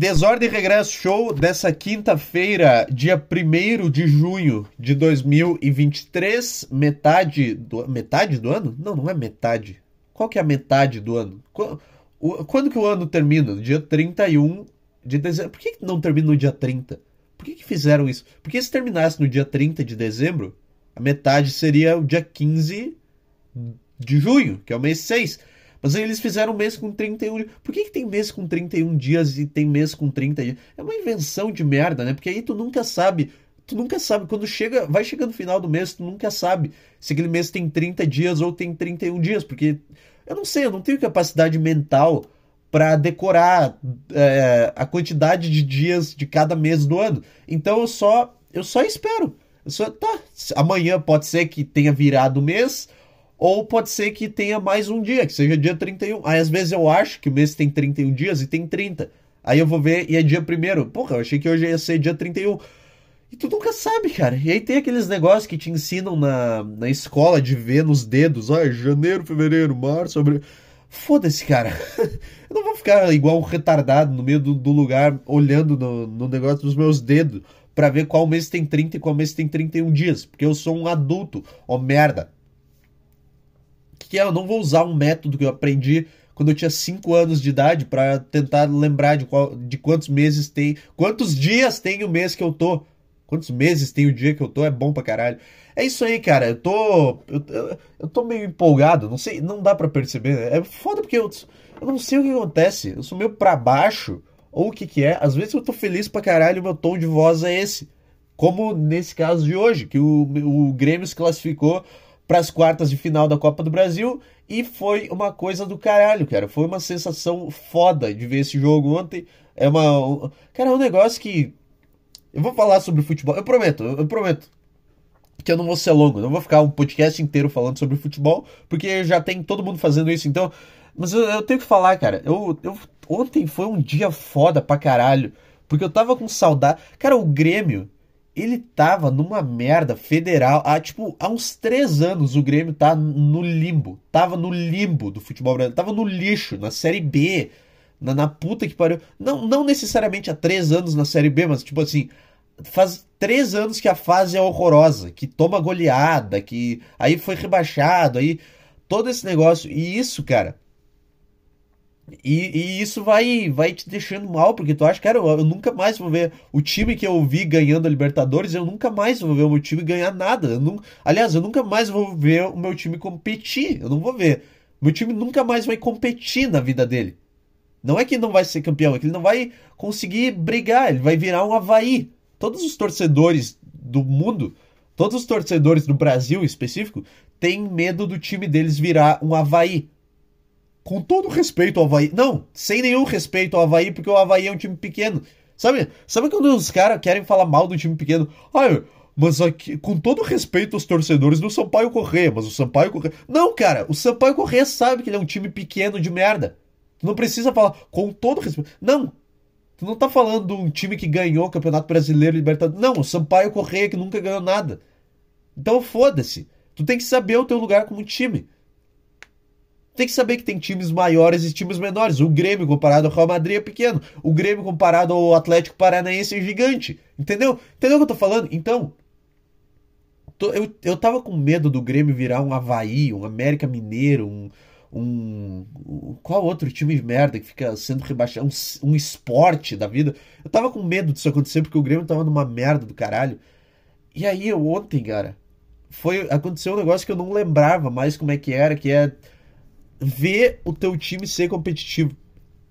Desordem Regresso Show dessa quinta-feira, dia 1 de junho de 2023, metade do, metade do ano? Não, não é metade. Qual que é a metade do ano? Quando, quando que o ano termina? Dia 31 de dezembro. Por que não termina no dia 30? Por que, que fizeram isso? Porque se terminasse no dia 30 de dezembro, a metade seria o dia 15 de junho, que é o mês 6. Mas aí eles fizeram mês com 31 dias. Por que, que tem mês com 31 dias e tem mês com 30 dias? É uma invenção de merda, né? Porque aí tu nunca sabe. Tu nunca sabe. Quando chega. Vai chegando no final do mês, tu nunca sabe se aquele mês tem 30 dias ou tem 31 dias. Porque. Eu não sei, eu não tenho capacidade mental para decorar é, a quantidade de dias de cada mês do ano. Então eu só. Eu só espero. Eu só, tá. Amanhã pode ser que tenha virado o mês ou pode ser que tenha mais um dia, que seja dia 31. Aí às vezes eu acho que o mês tem 31 dias e tem 30. Aí eu vou ver e é dia primeiro. Porra, eu achei que hoje ia ser dia 31. E tu nunca sabe, cara. E aí tem aqueles negócios que te ensinam na, na escola de ver nos dedos. Ah, janeiro, fevereiro, março, abril. Foda-se, cara. eu não vou ficar igual um retardado no meio do, do lugar olhando no, no negócio dos meus dedos para ver qual mês tem 30 e qual mês tem 31 dias. Porque eu sou um adulto. Ó, oh, merda que é, eu não vou usar um método que eu aprendi quando eu tinha 5 anos de idade para tentar lembrar de, qual, de quantos meses tem, quantos dias tem o mês que eu tô. Quantos meses tem o dia que eu tô, é bom pra caralho. É isso aí, cara. Eu tô. Eu, eu, tô meio empolgado. Não sei, não dá para perceber. Né? É foda porque eu, eu não sei o que acontece. Eu sou meio pra baixo. Ou o que que é. Às vezes eu tô feliz pra caralho meu tom de voz é esse. Como nesse caso de hoje, que o, o Grêmio se classificou para as quartas de final da Copa do Brasil e foi uma coisa do caralho, cara. Foi uma sensação foda de ver esse jogo ontem. É uma. Cara, é um negócio que. Eu vou falar sobre futebol. Eu prometo, eu prometo que eu não vou ser longo. Não vou ficar um podcast inteiro falando sobre futebol, porque já tem todo mundo fazendo isso. Então. Mas eu, eu tenho que falar, cara. Eu, eu, ontem foi um dia foda pra caralho. Porque eu tava com saudade. Cara, o Grêmio ele tava numa merda federal. Há, tipo, há uns três anos o Grêmio tá no limbo. Tava no limbo do futebol brasileiro. Tava no lixo, na Série B. Na, na puta que pariu. Não, não necessariamente há três anos na Série B, mas tipo assim. Faz três anos que a fase é horrorosa. Que toma goleada, que aí foi rebaixado, aí. Todo esse negócio. E isso, cara e, e, isso vai, vai te deixando mal, porque tu acha, cara, eu, eu, nunca mais vou ver o time que eu vi ganhando a Libertadores, eu nunca mais vou ver o meu time ganhar nada. Eu não, aliás, eu nunca mais vou ver o meu time competir. Eu não vou ver. Meu time nunca mais vai competir na vida dele. Não é que não vai ser campeão, é que ele não vai conseguir brigar, ele vai virar um Havaí. Todos os torcedores do mundo, todos os torcedores do Brasil em específico, têm medo do time deles virar um Havaí com todo respeito ao Havaí. Não, sem nenhum respeito ao Havaí, porque o Havaí é um time pequeno. Sabe, sabe quando os caras querem falar mal do time pequeno? Ai, mas aqui, com todo respeito aos torcedores do Sampaio Correia, mas o Sampaio. Não, cara, o Sampaio Correia sabe que ele é um time pequeno de merda. Tu não precisa falar com todo respeito. Não. Tu não tá falando de um time que ganhou o Campeonato Brasileiro Libertadores. Não, o Sampaio Correia que nunca ganhou nada. Então foda-se. Tu tem que saber o teu lugar como time tem que saber que tem times maiores e times menores. O Grêmio comparado ao Real Madrid é pequeno. O Grêmio comparado ao Atlético Paranaense é gigante. Entendeu? Entendeu o que eu tô falando? Então, tô, eu, eu tava com medo do Grêmio virar um Havaí, um América Mineiro, um, um, um, qual outro time de merda que fica sendo rebaixado, um, um esporte da vida. Eu tava com medo disso acontecer porque o Grêmio tava numa merda do caralho. E aí ontem, cara, foi aconteceu um negócio que eu não lembrava mais como é que era, que é ver o teu time ser competitivo.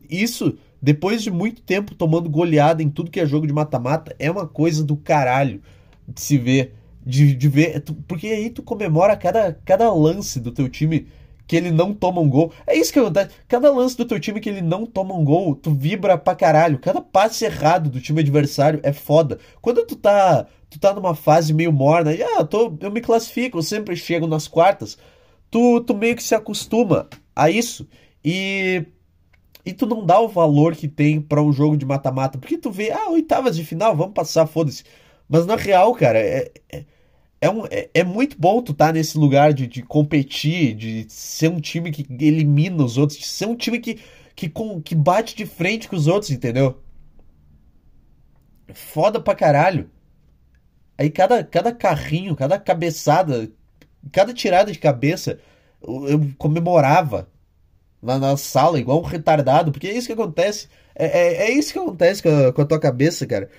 Isso, depois de muito tempo tomando goleada em tudo que é jogo de mata-mata, é uma coisa do caralho de se ver. De, de ver. Porque aí tu comemora cada, cada lance do teu time que ele não toma um gol. É isso que acontece. Cada lance do teu time que ele não toma um gol, tu vibra pra caralho. Cada passe errado do time adversário é foda. Quando tu tá, tu tá numa fase meio morna, ah, eu, tô, eu me classifico, eu sempre chego nas quartas tu, tu meio que se acostuma a isso e, e tu não dá o valor que tem para um jogo de mata-mata. Porque tu vê, ah, oitavas de final, vamos passar, foda-se. Mas na real, cara, é, é, é, um, é, é muito bom tu estar tá nesse lugar de, de competir, de ser um time que elimina os outros, de ser um time que, que, com, que bate de frente com os outros, entendeu? foda pra caralho. Aí cada, cada carrinho, cada cabeçada, cada tirada de cabeça, eu, comemorava na, na, sala, igual um retardado, porque é isso que acontece. É, é, é isso que acontece com a, com a tua cabeça, cara.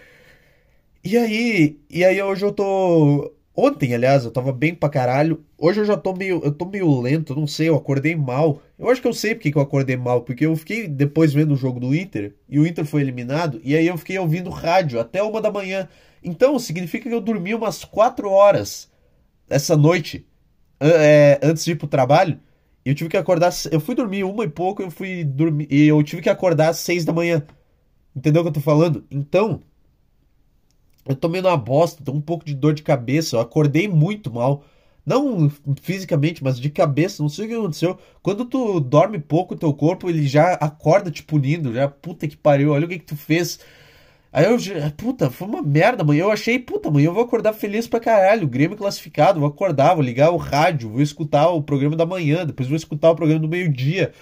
E aí, e aí hoje eu tô. Ontem, aliás, eu tava bem pra caralho. Hoje eu já tô meio. Eu tô meio lento, não sei, eu acordei mal. Eu acho que eu sei porque que eu acordei mal, porque eu fiquei depois vendo o jogo do Inter, e o Inter foi eliminado, e aí eu fiquei ouvindo rádio até uma da manhã. Então, significa que eu dormi umas 4 horas essa noite, é, antes de ir pro trabalho. Eu tive que acordar. Eu fui dormir uma e pouco, eu fui dormir. E eu tive que acordar às 6 da manhã. Entendeu o que eu tô falando? Então, eu tô meio uma bosta, tô um pouco de dor de cabeça. Eu acordei muito mal. Não fisicamente, mas de cabeça. Não sei o que aconteceu. Quando tu dorme pouco, teu corpo ele já acorda te punindo. Já, puta que pariu, olha o que, que tu fez. Aí eu, puta, foi uma merda, mãe. Eu achei, puta, mãe, eu vou acordar feliz pra caralho. Grêmio classificado, vou acordar, vou ligar o rádio, vou escutar o programa da manhã, depois vou escutar o programa do meio-dia.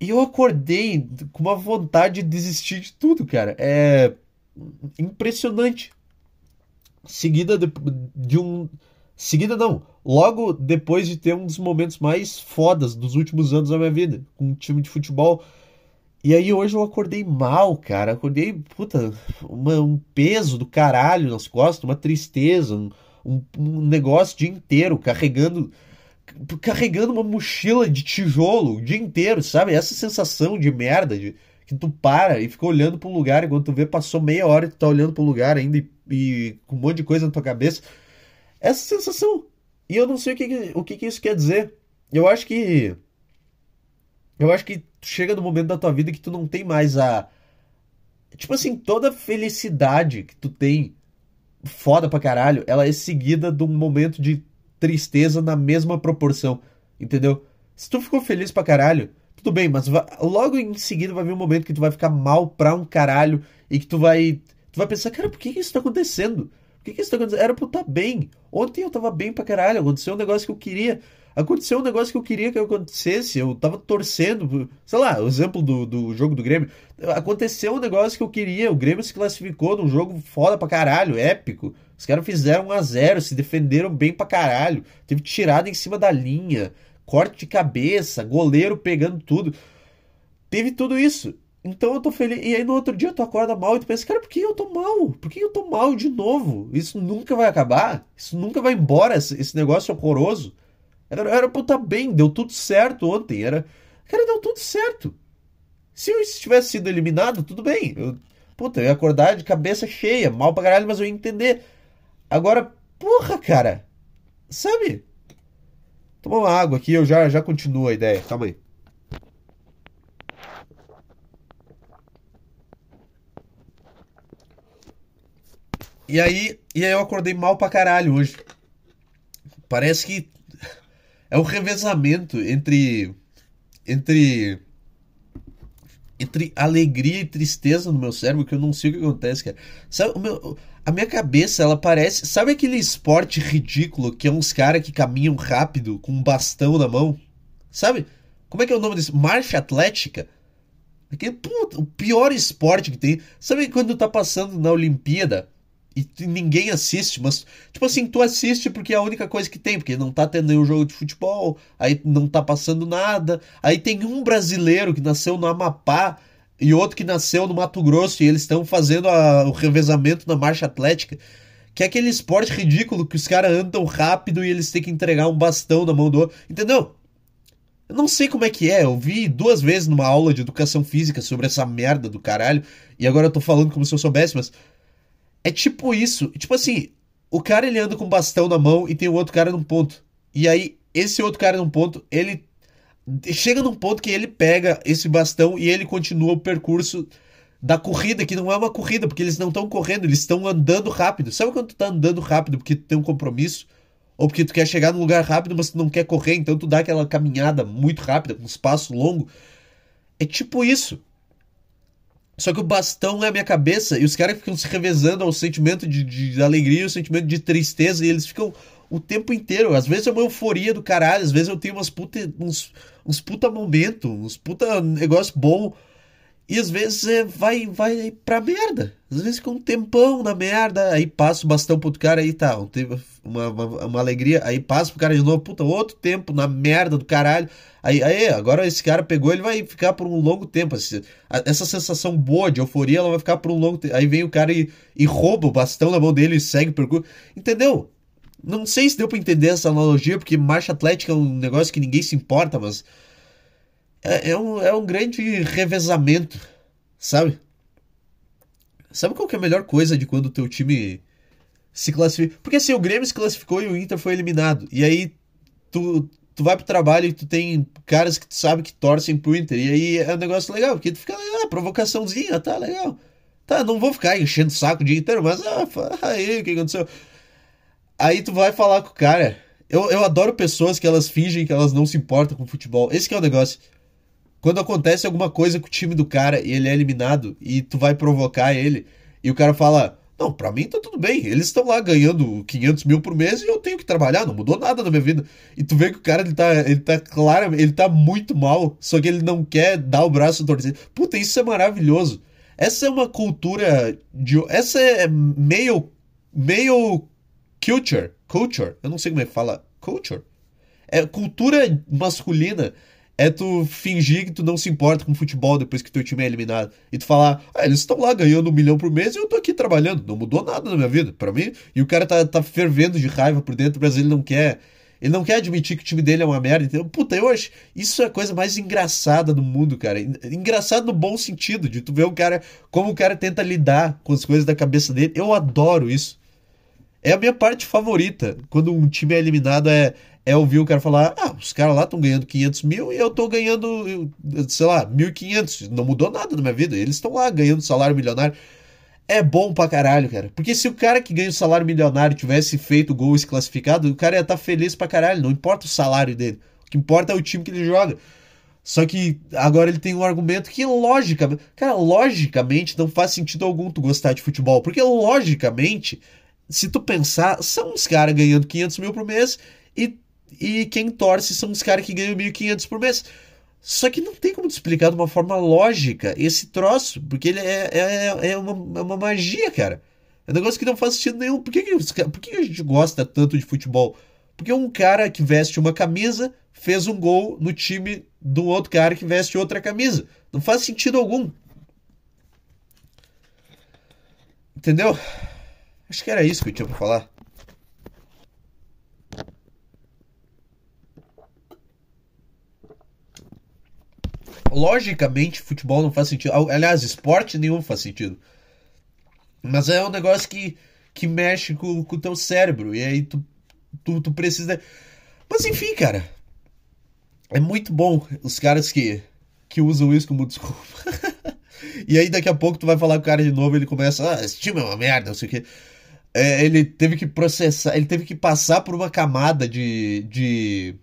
E eu acordei com uma vontade de desistir de tudo, cara. É impressionante. Seguida de, de um. Seguida não. Logo depois de ter um dos momentos mais fodas dos últimos anos da minha vida, com um time de futebol. E aí hoje eu acordei mal, cara. Acordei, puta, uma, um peso do caralho nas costas, uma tristeza, um, um, um negócio o dia inteiro, carregando carregando uma mochila de tijolo o dia inteiro, sabe? Essa sensação de merda, de, que tu para e fica olhando para um lugar, e quando tu vê, passou meia hora e tu tá olhando para lugar ainda e, e, com um monte de coisa na tua cabeça. Essa sensação. E eu não sei o que, o que, que isso quer dizer. Eu acho que. Eu acho que chega no momento da tua vida que tu não tem mais a. Tipo assim, toda felicidade que tu tem, foda pra caralho, ela é seguida de um momento de tristeza na mesma proporção. Entendeu? Se tu ficou feliz pra caralho, tudo bem, mas logo em seguida vai vir um momento que tu vai ficar mal pra um caralho e que tu vai. Tu vai pensar, cara, por que isso tá acontecendo? Por que, que isso tá acontecendo? Era pra eu estar tá bem. Ontem eu tava bem pra caralho, aconteceu um negócio que eu queria. Aconteceu um negócio que eu queria que acontecesse. Eu tava torcendo. Sei lá, o exemplo do, do jogo do Grêmio. Aconteceu um negócio que eu queria. O Grêmio se classificou num jogo foda pra caralho, épico. Os caras fizeram 1 a 0 se defenderam bem pra caralho. Teve tirada em cima da linha corte de cabeça, goleiro pegando tudo. Teve tudo isso. Então eu tô feliz. E aí no outro dia tu acorda mal e tu pensa, cara, por que eu tô mal? Por que eu tô mal de novo? Isso nunca vai acabar? Isso nunca vai embora, esse, negócio horroroso? Era, era pra eu estar tá bem, deu tudo certo ontem. Era. Cara, deu tudo certo. Se eu tivesse sido eliminado, tudo bem. Eu, puta, eu ia acordar de cabeça cheia, mal pra caralho, mas eu ia entender. Agora, porra, cara. Sabe? Tomar uma água aqui, eu já, já continuo a ideia. Calma aí. E aí, e aí eu acordei mal pra caralho hoje. Parece que é um revezamento entre entre entre alegria e tristeza no meu cérebro que eu não sei o que acontece, cara. Sabe, meu, a minha cabeça, ela parece. Sabe aquele esporte ridículo que é uns caras que caminham rápido com um bastão na mão? Sabe? Como é que é o nome desse? Marcha Atlética? Aquele, o pior esporte que tem. Sabe quando tá passando na Olimpíada e ninguém assiste, mas, tipo assim, tu assiste porque é a única coisa que tem, porque não tá tendo nenhum jogo de futebol, aí não tá passando nada. Aí tem um brasileiro que nasceu no Amapá e outro que nasceu no Mato Grosso e eles estão fazendo a, o revezamento na marcha atlética. Que é aquele esporte ridículo que os caras andam rápido e eles têm que entregar um bastão na mão do outro. Entendeu? Eu não sei como é que é. Eu vi duas vezes numa aula de educação física sobre essa merda do caralho. E agora eu tô falando como se eu soubesse, mas. É tipo isso. Tipo assim, o cara ele anda com um bastão na mão e tem o outro cara num ponto. E aí, esse outro cara num ponto, ele chega num ponto que ele pega esse bastão e ele continua o percurso da corrida, que não é uma corrida, porque eles não estão correndo, eles estão andando rápido. Sabe quando tu tá andando rápido porque tu tem um compromisso? Ou porque tu quer chegar num lugar rápido, mas tu não quer correr, então tu dá aquela caminhada muito rápida, com um espaço longo. É tipo isso. Só que o bastão é a minha cabeça e os caras ficam se revezando ao sentimento de, de alegria ao sentimento de tristeza e eles ficam o tempo inteiro. Às vezes é uma euforia do caralho, às vezes eu tenho umas puta, uns, uns puta momento, uns puta negócio bom. E às vezes é, vai, vai pra merda. Às vezes fica um tempão na merda, aí passa o bastão pro outro cara, aí tá, teve uma, uma, uma, alegria, aí passa pro cara de novo, puta, outro tempo na merda do caralho. Aí, aí, agora esse cara pegou, ele vai ficar por um longo tempo. Essa sensação boa de euforia, ela vai ficar por um longo tempo. Aí vem o cara e, e rouba o bastão na mão dele e segue o percurso. Entendeu? Não sei se deu pra entender essa analogia, porque marcha atlética é um negócio que ninguém se importa, mas. É, é um, é um grande revezamento, sabe? Sabe qual que é a melhor coisa de quando o teu time se classifica? Porque assim, o Grêmio se classificou e o Inter foi eliminado. E aí tu, tu vai pro trabalho e tu tem caras que tu sabe que torcem pro Inter. E aí é um negócio legal, porque tu fica, ah, provocaçãozinha, tá legal. Tá, não vou ficar enchendo o saco o dia inteiro, mas ah, aí, o que aconteceu? Aí tu vai falar com o cara. Eu, eu adoro pessoas que elas fingem que elas não se importam com futebol. Esse é o negócio. Quando acontece alguma coisa com o time do cara e ele é eliminado e tu vai provocar ele e o cara fala: Não, pra mim tá tudo bem, eles estão lá ganhando 500 mil por mês e eu tenho que trabalhar, não mudou nada na minha vida. E tu vê que o cara ele tá, ele tá claro, ele tá muito mal, só que ele não quer dar o braço torcido. Puta, isso é maravilhoso. Essa é uma cultura de. Essa é meio. meio. culture. Culture. Eu não sei como é que fala. Culture. É cultura masculina é tu fingir que tu não se importa com futebol depois que teu time é eliminado. E tu falar, ah, eles estão lá ganhando um milhão por mês e eu tô aqui trabalhando. Não mudou nada na minha vida, para mim. E o cara tá, tá fervendo de raiva por dentro, mas ele não quer. Ele não quer admitir que o time dele é uma merda. Então, puta, eu acho. Isso é a coisa mais engraçada do mundo, cara. Engraçado no bom sentido, de tu ver o cara. Como o cara tenta lidar com as coisas da cabeça dele. Eu adoro isso. É a minha parte favorita. Quando um time é eliminado, é, é ouvir o cara falar: ah, os caras lá estão ganhando 500 mil e eu estou ganhando, sei lá, 1.500. Não mudou nada na minha vida. Eles estão lá ganhando salário milionário. É bom pra caralho, cara. Porque se o cara que ganha o salário milionário tivesse feito gol e se classificado, o cara ia estar tá feliz pra caralho. Não importa o salário dele. O que importa é o time que ele joga. Só que agora ele tem um argumento que, logicamente, cara, logicamente não faz sentido algum tu gostar de futebol. Porque, logicamente, se tu pensar, são uns caras ganhando 500 mil por mês e e quem torce são os caras que ganham 1.500 por mês. Só que não tem como te explicar de uma forma lógica esse troço, porque ele é, é, é, uma, é uma magia, cara. É um negócio que não faz sentido nenhum. Por que, que, por que a gente gosta tanto de futebol? Porque um cara que veste uma camisa fez um gol no time do outro cara que veste outra camisa. Não faz sentido algum. Entendeu? Acho que era isso que eu tinha pra falar. logicamente, futebol não faz sentido. Aliás, esporte nenhum faz sentido. Mas é um negócio que, que mexe com, com o teu cérebro. E aí tu, tu, tu precisa. Mas enfim, cara. É muito bom os caras que, que usam isso como desculpa. e aí daqui a pouco tu vai falar com o cara de novo ele começa, ah, esse time é uma merda, não sei o quê. É, ele teve que processar, ele teve que passar por uma camada de, de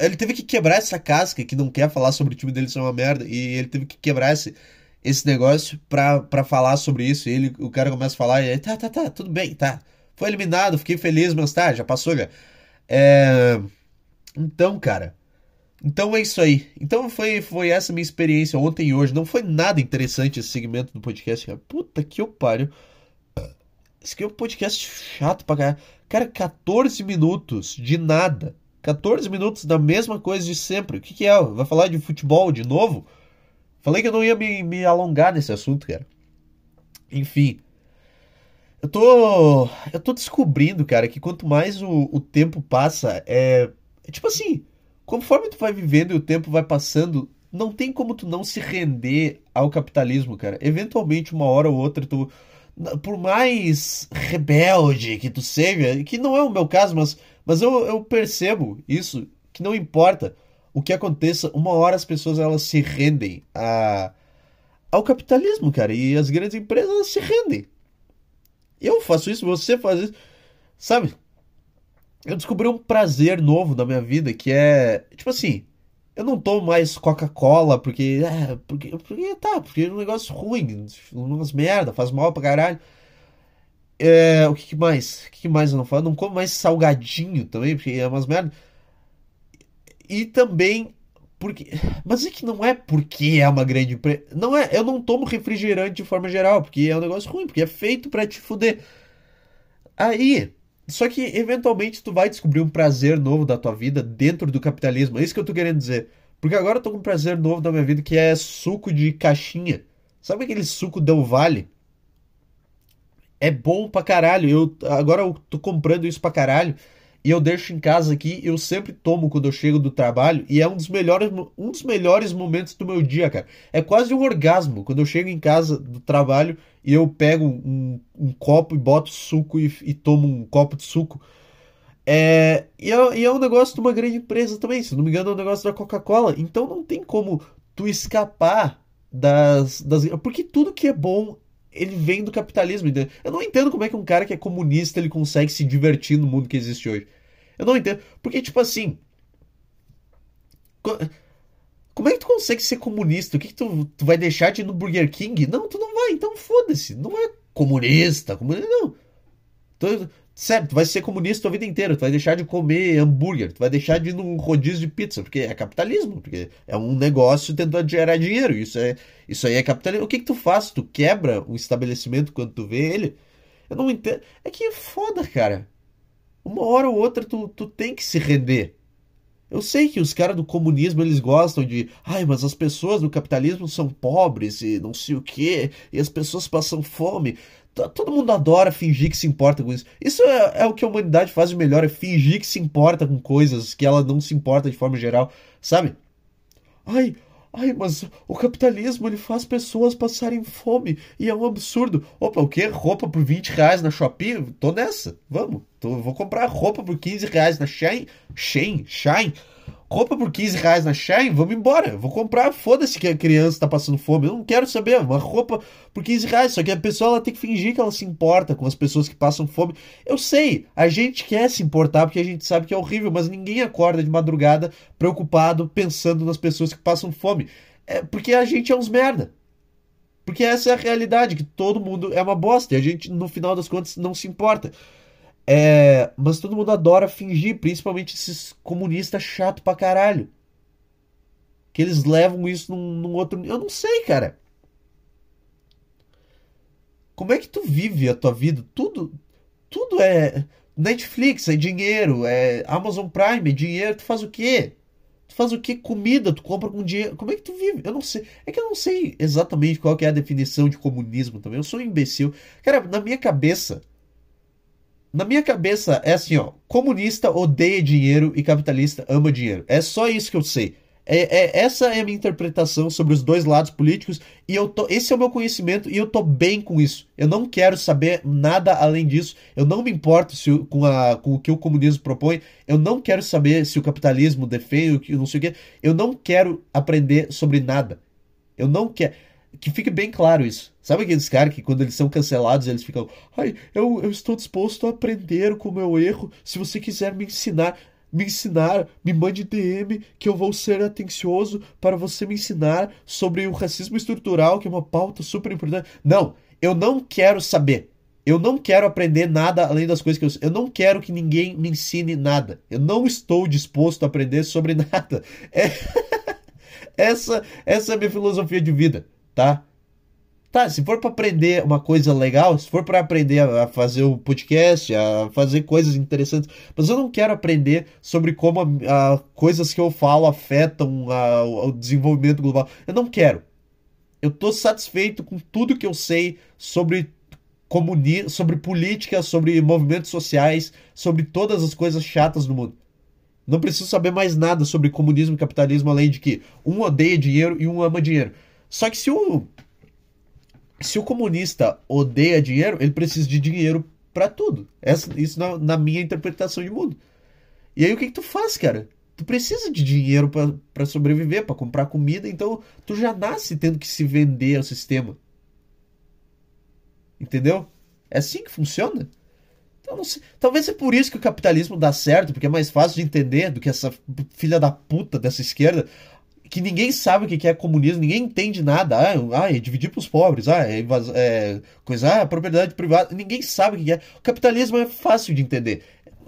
ele teve que quebrar essa casca que não quer falar sobre o time dele ser uma merda. E ele teve que quebrar esse, esse negócio pra, pra falar sobre isso. E ele, o cara começa a falar e aí, tá, tá, tá, tudo bem, tá. Foi eliminado, fiquei feliz, mas tá, já passou, já. É... Então, cara. Então é isso aí. Então foi, foi essa minha experiência ontem e hoje. Não foi nada interessante esse segmento do podcast. Cara. Puta que eu pariu. Esse aqui é um podcast chato pra caralho. Cara, 14 minutos de nada. 14 minutos da mesma coisa de sempre. O que, que é? Vai falar de futebol de novo? Falei que eu não ia me, me alongar nesse assunto, cara. Enfim. Eu tô. Eu tô descobrindo, cara, que quanto mais o, o tempo passa, é, é. Tipo assim, conforme tu vai vivendo e o tempo vai passando, não tem como tu não se render ao capitalismo, cara. Eventualmente, uma hora ou outra, tu. Por mais rebelde que tu seja, que não é o meu caso, mas mas eu, eu percebo isso, que não importa o que aconteça, uma hora as pessoas elas se rendem a, ao capitalismo, cara. E as grandes empresas elas se rendem. Eu faço isso, você faz isso. Sabe? Eu descobri um prazer novo na minha vida que é. Tipo assim. Eu não tomo mais Coca-Cola porque. É, porque, porque. Tá, porque é um negócio ruim. Umas merda, faz mal pra caralho. É, o que, que mais? O que, que, mais eu não falo? não como mais salgadinho também, porque é umas merda. E também porque. Mas é que não é porque é uma grande empresa. Não é. Eu não tomo refrigerante de forma geral, porque é um negócio ruim, porque é feito para te fuder. Aí. Só que eventualmente tu vai descobrir um prazer novo da tua vida dentro do capitalismo. É isso que eu tô querendo dizer. Porque agora eu tô com um prazer novo da minha vida que é suco de caixinha. Sabe aquele suco Del Vale? É bom pra caralho. Eu, agora eu tô comprando isso pra caralho e eu deixo em casa aqui, eu sempre tomo quando eu chego do trabalho, e é um dos melhores, um dos melhores momentos do meu dia, cara. É quase um orgasmo quando eu chego em casa do trabalho e eu pego um, um copo e boto suco e, e, tomo um copo de suco. É, e, é, e é um negócio de uma grande empresa também, se não me engano, é um negócio da Coca-Cola. Então não tem como tu escapar das, das. Porque tudo que é bom ele vem do capitalismo. Entendeu? Eu não entendo como é que um cara que é comunista ele consegue se divertir no mundo que existe hoje. Eu não entendo. Porque, tipo assim. Como é que tu consegue ser comunista? O que, que tu, tu vai deixar de ir no Burger King? Não, tu não vai, então foda-se. Não é comunista, comunista, não. Tu, Sério, tu vai ser comunista a vida inteira, tu vai deixar de comer hambúrguer, tu vai deixar de ir num rodízio de pizza, porque é capitalismo, porque é um negócio tentando gerar dinheiro, isso é isso aí é capitalismo. O que que tu faz? Tu quebra um estabelecimento quando tu vê ele? Eu não entendo. É que é foda, cara. Uma hora ou outra tu, tu tem que se render. Eu sei que os caras do comunismo eles gostam de, ai, mas as pessoas do capitalismo são pobres e não sei o quê, e as pessoas passam fome. Todo mundo adora fingir que se importa com isso. Isso é, é, o que a humanidade faz de melhor, é fingir que se importa com coisas que ela não se importa de forma geral, sabe? Ai, ai, mas o capitalismo ele faz pessoas passarem fome e é um absurdo. Opa, o quê? Roupa por 20 reais na Shopee? Tô nessa, vamos. Tô, vou comprar roupa por 15 reais na Shine. Shine? Shine? Roupa por 15 reais na Shine, vamos embora. Vou comprar, foda-se que a criança tá passando fome. Eu não quero saber, uma roupa por 15 reais. Só que a pessoa ela tem que fingir que ela se importa com as pessoas que passam fome. Eu sei, a gente quer se importar porque a gente sabe que é horrível, mas ninguém acorda de madrugada preocupado pensando nas pessoas que passam fome. É porque a gente é uns merda. Porque essa é a realidade, que todo mundo é uma bosta e a gente, no final das contas, não se importa. É, mas todo mundo adora fingir, principalmente esses comunistas chato pra caralho. Que eles levam isso num, num outro. Eu não sei, cara. Como é que tu vive a tua vida? Tudo, tudo é Netflix, é dinheiro, é Amazon Prime, é dinheiro. Tu faz o quê? Tu faz o quê? Comida, tu compra com dinheiro. Como é que tu vive? Eu não sei. É que eu não sei exatamente qual é a definição de comunismo também. Eu sou um imbecil. Cara, na minha cabeça, na minha cabeça é assim, ó. Comunista odeia dinheiro e capitalista ama dinheiro. É só isso que eu sei. É, é, essa é a minha interpretação sobre os dois lados políticos e eu tô, esse é o meu conhecimento e eu tô bem com isso. Eu não quero saber nada além disso. Eu não me importo se, com, a, com o que o comunismo propõe. Eu não quero saber se o capitalismo defende, o que não sei o que. Eu não quero aprender sobre nada. Eu não quero que fique bem claro isso. Sabe aqueles caras que quando eles são cancelados, eles ficam, ai, eu, eu estou disposto a aprender com o meu erro. Se você quiser me ensinar, me ensinar, me mande DM que eu vou ser atencioso para você me ensinar sobre o racismo estrutural, que é uma pauta super importante. Não, eu não quero saber. Eu não quero aprender nada além das coisas que eu Eu não quero que ninguém me ensine nada. Eu não estou disposto a aprender sobre nada. É... essa, essa é a minha filosofia de vida tá? Tá, se for para aprender uma coisa legal, se for para aprender a fazer o podcast, a fazer coisas interessantes, mas eu não quero aprender sobre como a, a, coisas que eu falo afetam a, o desenvolvimento global. Eu não quero. Eu tô satisfeito com tudo que eu sei sobre comuni sobre política, sobre movimentos sociais, sobre todas as coisas chatas do mundo. Não preciso saber mais nada sobre comunismo e capitalismo além de que um odeia dinheiro e um ama dinheiro. Só que se o se o comunista odeia dinheiro, ele precisa de dinheiro para tudo. Essa, isso na, na, minha interpretação de mundo. E aí o que, que tu faz, cara? Tu precisa de dinheiro para sobreviver, para comprar comida, então tu já nasce tendo que se vender ao sistema. Entendeu? É assim que funciona. Então, talvez é por isso que o capitalismo dá certo, porque é mais fácil de entender do que essa filha da puta dessa esquerda que ninguém sabe o que é comunismo, ninguém entende nada. Ah, ah é dividir para os pobres, ah, é, é coisa, ah, propriedade privada, ninguém sabe o que é. O capitalismo é fácil de entender.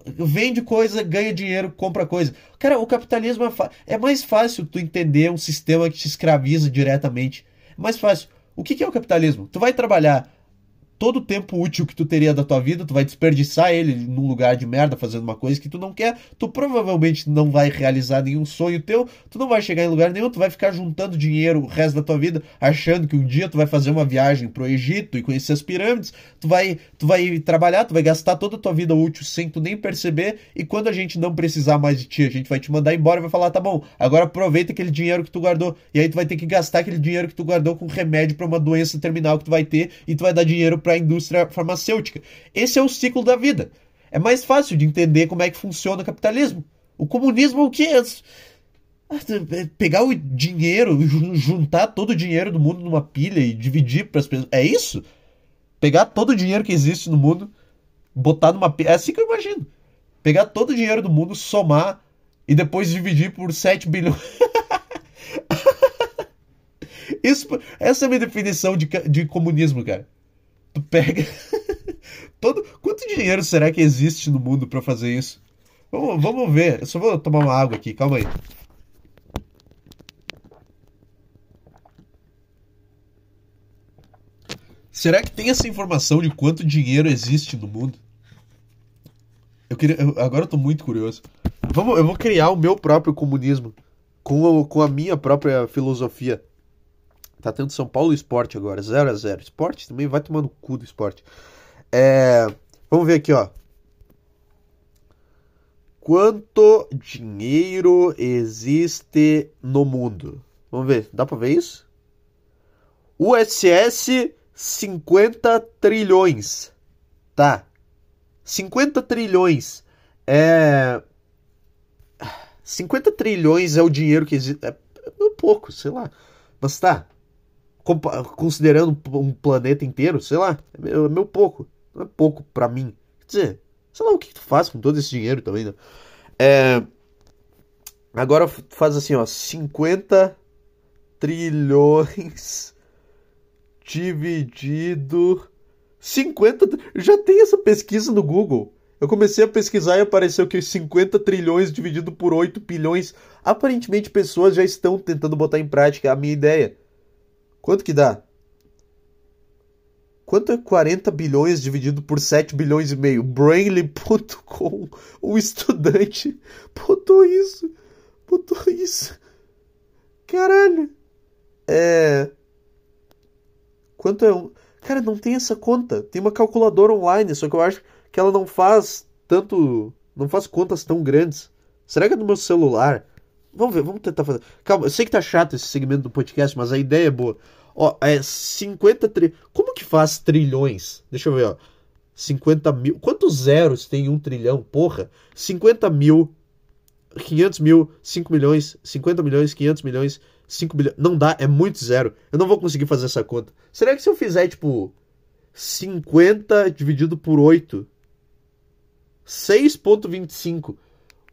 vende coisa, ganha dinheiro, compra coisa. Cara, o capitalismo é, é mais fácil tu entender um sistema que te escraviza diretamente. É mais fácil. O que, que é o capitalismo? Tu vai trabalhar todo o tempo útil que tu teria da tua vida, tu vai desperdiçar ele num lugar de merda fazendo uma coisa que tu não quer, tu provavelmente não vai realizar nenhum sonho teu, tu não vai chegar em lugar nenhum, tu vai ficar juntando dinheiro o resto da tua vida, achando que um dia tu vai fazer uma viagem pro Egito e conhecer as pirâmides, tu vai, tu vai trabalhar, tu vai gastar toda a tua vida útil sem tu nem perceber, e quando a gente não precisar mais de ti, a gente vai te mandar embora e vai falar, tá bom, agora aproveita aquele dinheiro que tu guardou, e aí tu vai ter que gastar aquele dinheiro que tu guardou com remédio para uma doença terminal que tu vai ter, e tu vai dar dinheiro para a indústria farmacêutica. Esse é o ciclo da vida. É mais fácil de entender como é que funciona o capitalismo. O comunismo é o quê? É pegar o dinheiro, juntar todo o dinheiro do mundo numa pilha e dividir para as pessoas. É isso? Pegar todo o dinheiro que existe no mundo, botar numa pilha. É assim que eu imagino. Pegar todo o dinheiro do mundo, somar e depois dividir por 7 bilhões. Isso, essa é a minha definição de, de comunismo, cara. Tu pega. Todo... Quanto dinheiro será que existe no mundo para fazer isso? Vamos, vamos ver. Eu só vou tomar uma água aqui, calma aí. Será que tem essa informação de quanto dinheiro existe no mundo? Eu queria, eu, agora eu tô muito curioso. Vamos, eu vou criar o meu próprio comunismo com, com a minha própria filosofia. Tá tendo São Paulo Esporte agora, 0 a 0 Esporte também vai tomando cu do esporte. É, vamos ver aqui, ó. Quanto dinheiro existe no mundo? Vamos ver, dá pra ver isso? USS 50 trilhões. Tá. 50 trilhões. É. 50 trilhões é o dinheiro que existe. É, é pouco, sei lá. Mas tá considerando um planeta inteiro, sei lá, é meu, é meu pouco. Não é pouco para mim. Quer dizer, sei lá o que tu faz com todo esse dinheiro também, né? É, agora faz assim, ó, 50 trilhões dividido 50 já tem essa pesquisa no Google. Eu comecei a pesquisar e apareceu que 50 trilhões dividido por 8 bilhões. Aparentemente pessoas já estão tentando botar em prática a minha ideia. Quanto que dá? Quanto é 40 bilhões dividido por 7 bilhões e meio? Brainly.com, um estudante botou isso. Botou isso. Caralho. É. Quanto é um. Cara, não tem essa conta. Tem uma calculadora online, só que eu acho que ela não faz tanto. Não faz contas tão grandes. Será que é no meu celular? Vamos ver, vamos tentar fazer. Calma, eu sei que tá chato esse segmento do podcast, mas a ideia é boa. Ó, é 50 tri... Como que faz trilhões? Deixa eu ver, ó. 50 mil. Quantos zeros tem um trilhão? Porra. 50 mil, 500 mil, 5 milhões, 50 milhões, 500 milhões, 5 bilhões. Não dá, é muito zero. Eu não vou conseguir fazer essa conta. Será que se eu fizer, tipo, 50 dividido por 8, 6,25,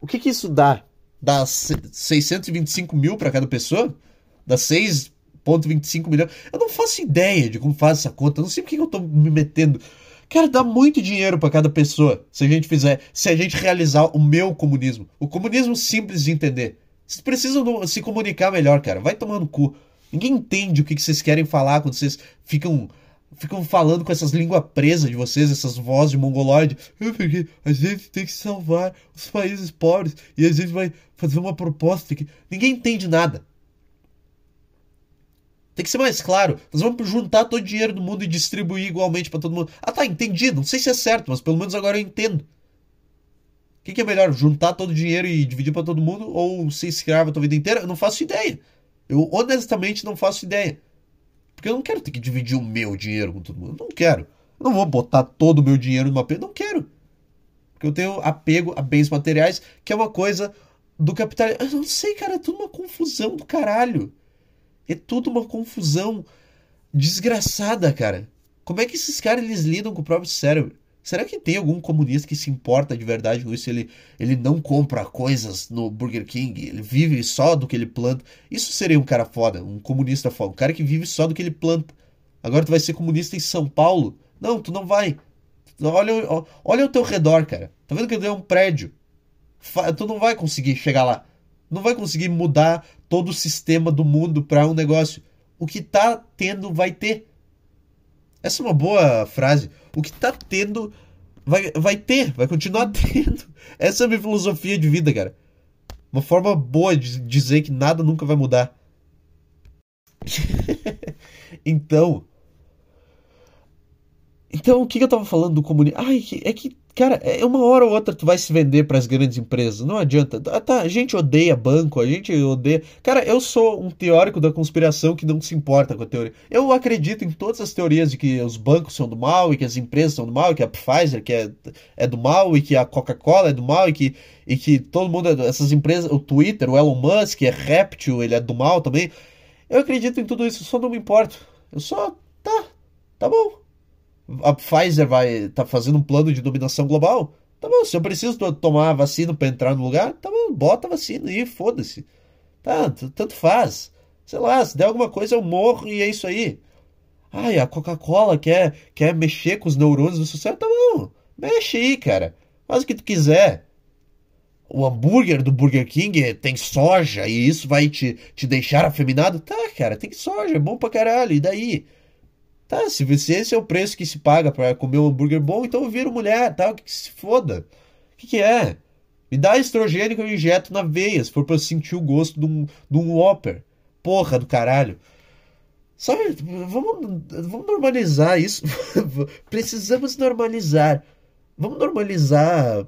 o que que isso dá? Dá 625 mil para cada pessoa? Dá 6,25 milhões. Eu não faço ideia de como faz essa conta. Eu não sei porque eu tô me metendo. Cara, dá muito dinheiro para cada pessoa se a gente fizer, se a gente realizar o meu comunismo. O comunismo simples de entender. Vocês precisam se comunicar melhor, cara. Vai tomar no cu. Ninguém entende o que vocês querem falar quando vocês ficam ficam falando com essas línguas presas de vocês, essas vozes de mongoloide. Porque a gente tem que salvar os países pobres e a gente vai fazer uma proposta que ninguém entende nada. Tem que ser mais claro. Nós vamos juntar todo o dinheiro do mundo e distribuir igualmente para todo mundo. Ah, tá, entendi. Não sei se é certo, mas pelo menos agora eu entendo. O que, que, é melhor? Juntar todo o dinheiro e dividir para todo mundo ou ser escravo a tua vida inteira? Eu não faço ideia. Eu honestamente não faço ideia. Porque eu não quero ter que dividir o meu dinheiro com todo mundo. Não quero. Eu não vou botar todo o meu dinheiro numa Eu Não quero. Porque eu tenho apego a bens materiais, que é uma coisa do capitalismo. Eu não sei, cara. É tudo uma confusão do caralho. É tudo uma confusão desgraçada, cara. Como é que esses caras eles lidam com o próprio cérebro? Será que tem algum comunista que se importa de verdade com isso? Ele, ele não compra coisas no Burger King, ele vive só do que ele planta. Isso seria um cara foda, um comunista foda, um cara que vive só do que ele planta. Agora tu vai ser comunista em São Paulo? Não, tu não vai. Olha, olha o teu redor, cara. Tá vendo que é um prédio? Tu não vai conseguir chegar lá. Não vai conseguir mudar todo o sistema do mundo para um negócio. O que tá tendo vai ter. Essa é uma boa frase. O que tá tendo vai, vai ter, vai continuar tendo. Essa é a minha filosofia de vida, cara. Uma forma boa de dizer que nada nunca vai mudar. então. Então, o que, que eu tava falando do comunismo? Ai, é que, cara, é uma hora ou outra tu vai se vender para as grandes empresas. Não adianta. Ah, tá, a gente odeia banco, a gente odeia. Cara, eu sou um teórico da conspiração que não se importa com a teoria. Eu acredito em todas as teorias de que os bancos são do mal e que as empresas são do mal, e que a Pfizer que é, é do mal e que a Coca-Cola é do mal e que, e que todo mundo, é, essas empresas, o Twitter, o Elon Musk é réptil, ele é do mal também. Eu acredito em tudo isso, só não me importo. Eu só. Tá, tá bom. A Pfizer vai. tá fazendo um plano de dominação global. Tá bom, se eu preciso tomar vacina para entrar no lugar, tá bom, bota vacina aí, foda-se. Tá, tanto faz. Sei lá, se der alguma coisa eu morro e é isso aí. Ai, a Coca-Cola quer, quer mexer com os neurônios do sucesso, tá bom. Mexe aí, cara. Faz o que tu quiser o hambúrguer do Burger King tem soja e isso vai te, te deixar afeminado? Tá, cara, tem soja, é bom pra caralho, e daí? Tá, se esse é o preço que se paga para comer um hambúrguer bom, então eu viro mulher, tá? Que se foda. O que, que é? Me dá estrogênio que eu injeto na veia, se for pra eu sentir o gosto de um, de um Whopper. Porra do caralho. Sabe, vamos, vamos normalizar isso. Precisamos normalizar. Vamos normalizar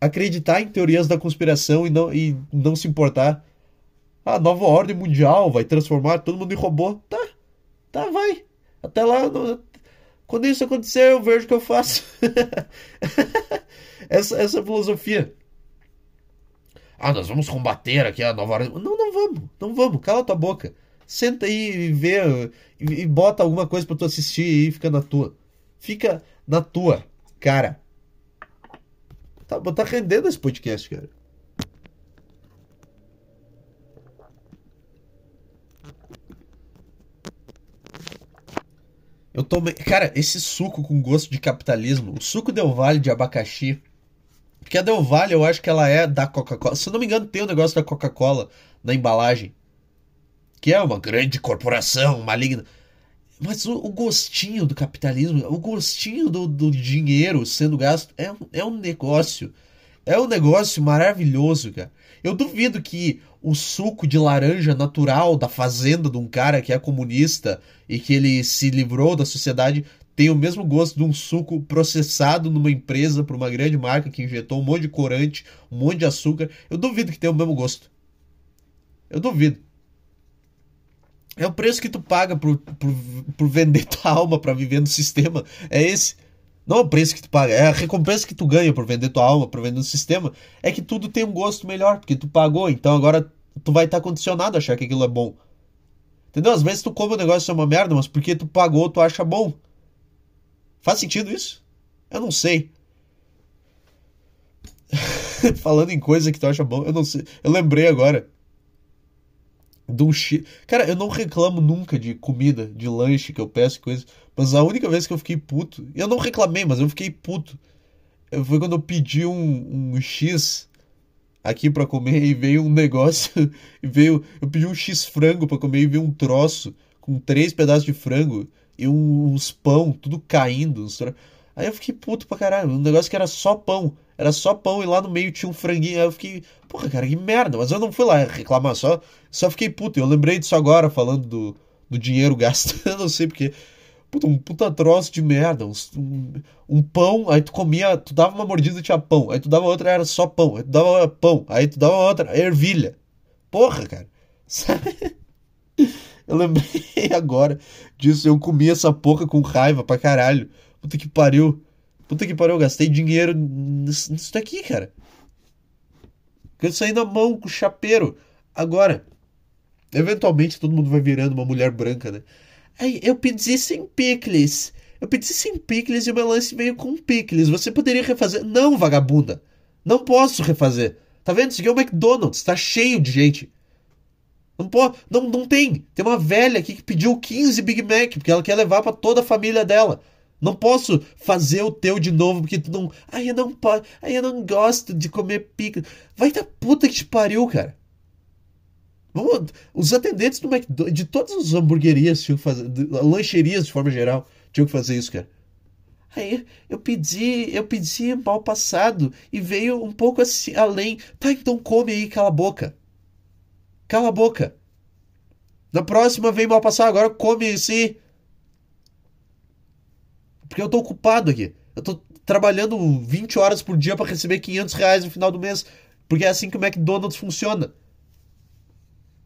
acreditar em teorias da conspiração e não, e não se importar. A nova ordem mundial vai transformar todo mundo em robô. Tá, tá, vai. Até lá, quando isso acontecer, eu vejo o que eu faço. essa, essa filosofia. Ah, nós vamos combater aqui a nova ordem. Não, não vamos, não vamos. Cala tua boca. Senta aí e vê, e, e bota alguma coisa para tu assistir e fica na tua. Fica na tua, cara. Tá, tá rendendo esse podcast, cara. Eu tomei. Cara, esse suco com gosto de capitalismo, o suco Del Valle de abacaxi. Porque a Del Valle eu acho que ela é da Coca-Cola. Se eu não me engano, tem o um negócio da Coca-Cola na embalagem. Que é uma grande corporação maligna. Mas o, o, gostinho do capitalismo, o gostinho do, do dinheiro sendo gasto é, é um negócio. É um negócio maravilhoso, cara. Eu duvido que o suco de laranja natural da fazenda de um cara que é comunista e que ele se livrou da sociedade tenha o mesmo gosto de um suco processado numa empresa por uma grande marca que injetou um monte de corante, um monte de açúcar. Eu duvido que tenha o mesmo gosto. Eu duvido. É o preço que tu paga por, por, por vender tua alma para viver no sistema. É esse. Não é o preço que tu paga, é a recompensa que tu ganha por vender tua alma, por vender no sistema. É que tudo tem um gosto melhor, porque tu pagou. Então agora tu vai estar condicionado a achar que aquilo é bom. Entendeu? Às vezes tu come um negócio é uma merda, mas porque tu pagou, tu acha bom. Faz sentido isso? Eu não sei. Falando em coisa que tu acha bom, eu não sei. Eu lembrei agora de um chi... Cara, eu não reclamo nunca de comida, de lanche que eu peço, coisa. Mas a única vez que eu fiquei puto, eu não reclamei, mas eu fiquei puto, foi quando eu pedi um, um X aqui para comer e veio um negócio, e veio, eu pedi um X frango para comer e veio um troço com três pedaços de frango e uns pão, tudo caindo. Uns... Aí eu fiquei puto pra caralho, um negócio que era só pão. Era só pão e lá no meio tinha um franguinho. Aí eu fiquei, porra, cara, que merda. Mas eu não fui lá reclamar, só, só fiquei puto. Eu lembrei disso agora, falando do, do dinheiro gasto. eu não sei porque. Puta, um puta troço de merda. Um, um, pão, aí tu comia, tu dava uma mordida e tinha pão. Aí tu dava outra, era só pão. Aí tu dava pão. Aí tu dava outra, ervilha. Porra, cara. Sabe? Eu lembrei agora disso. Eu comia essa porra com raiva pra caralho. Puta que pariu. Puta que pariu, eu gastei dinheiro nisso, nisso daqui, cara. Eu saí na mão com o chapeiro. Agora, eventualmente todo mundo vai virando uma mulher branca, né? Aí, eu pedi sem picles. Eu pedi sem picles e o meu lance veio com picles. Você poderia refazer. Não, vagabunda. Não posso refazer. Tá vendo? Isso aqui é o McDonald's. Tá cheio de gente. Não, pode, não, não tem. Tem uma velha aqui que pediu 15 Big Mac, porque ela quer levar para toda a família dela. Não posso fazer o teu de novo porque tu não. Ai, eu não posso. Ai, eu não gosto de comer pica. Vai da puta que te pariu, cara. Vamos, os atendentes do McDonald's, de todas as hamburguerias tinham que fazer, lancherias de forma geral, tinham que fazer isso, cara. Aí eu pedi, eu pedi mal passado e veio um pouco assim, além. Tá, então come aí, cala a boca. Cala a boca. Na próxima vem mal passado, agora come sim. Porque eu tô ocupado aqui. Eu tô trabalhando 20 horas por dia para receber 500 reais no final do mês. Porque é assim que o McDonald's funciona.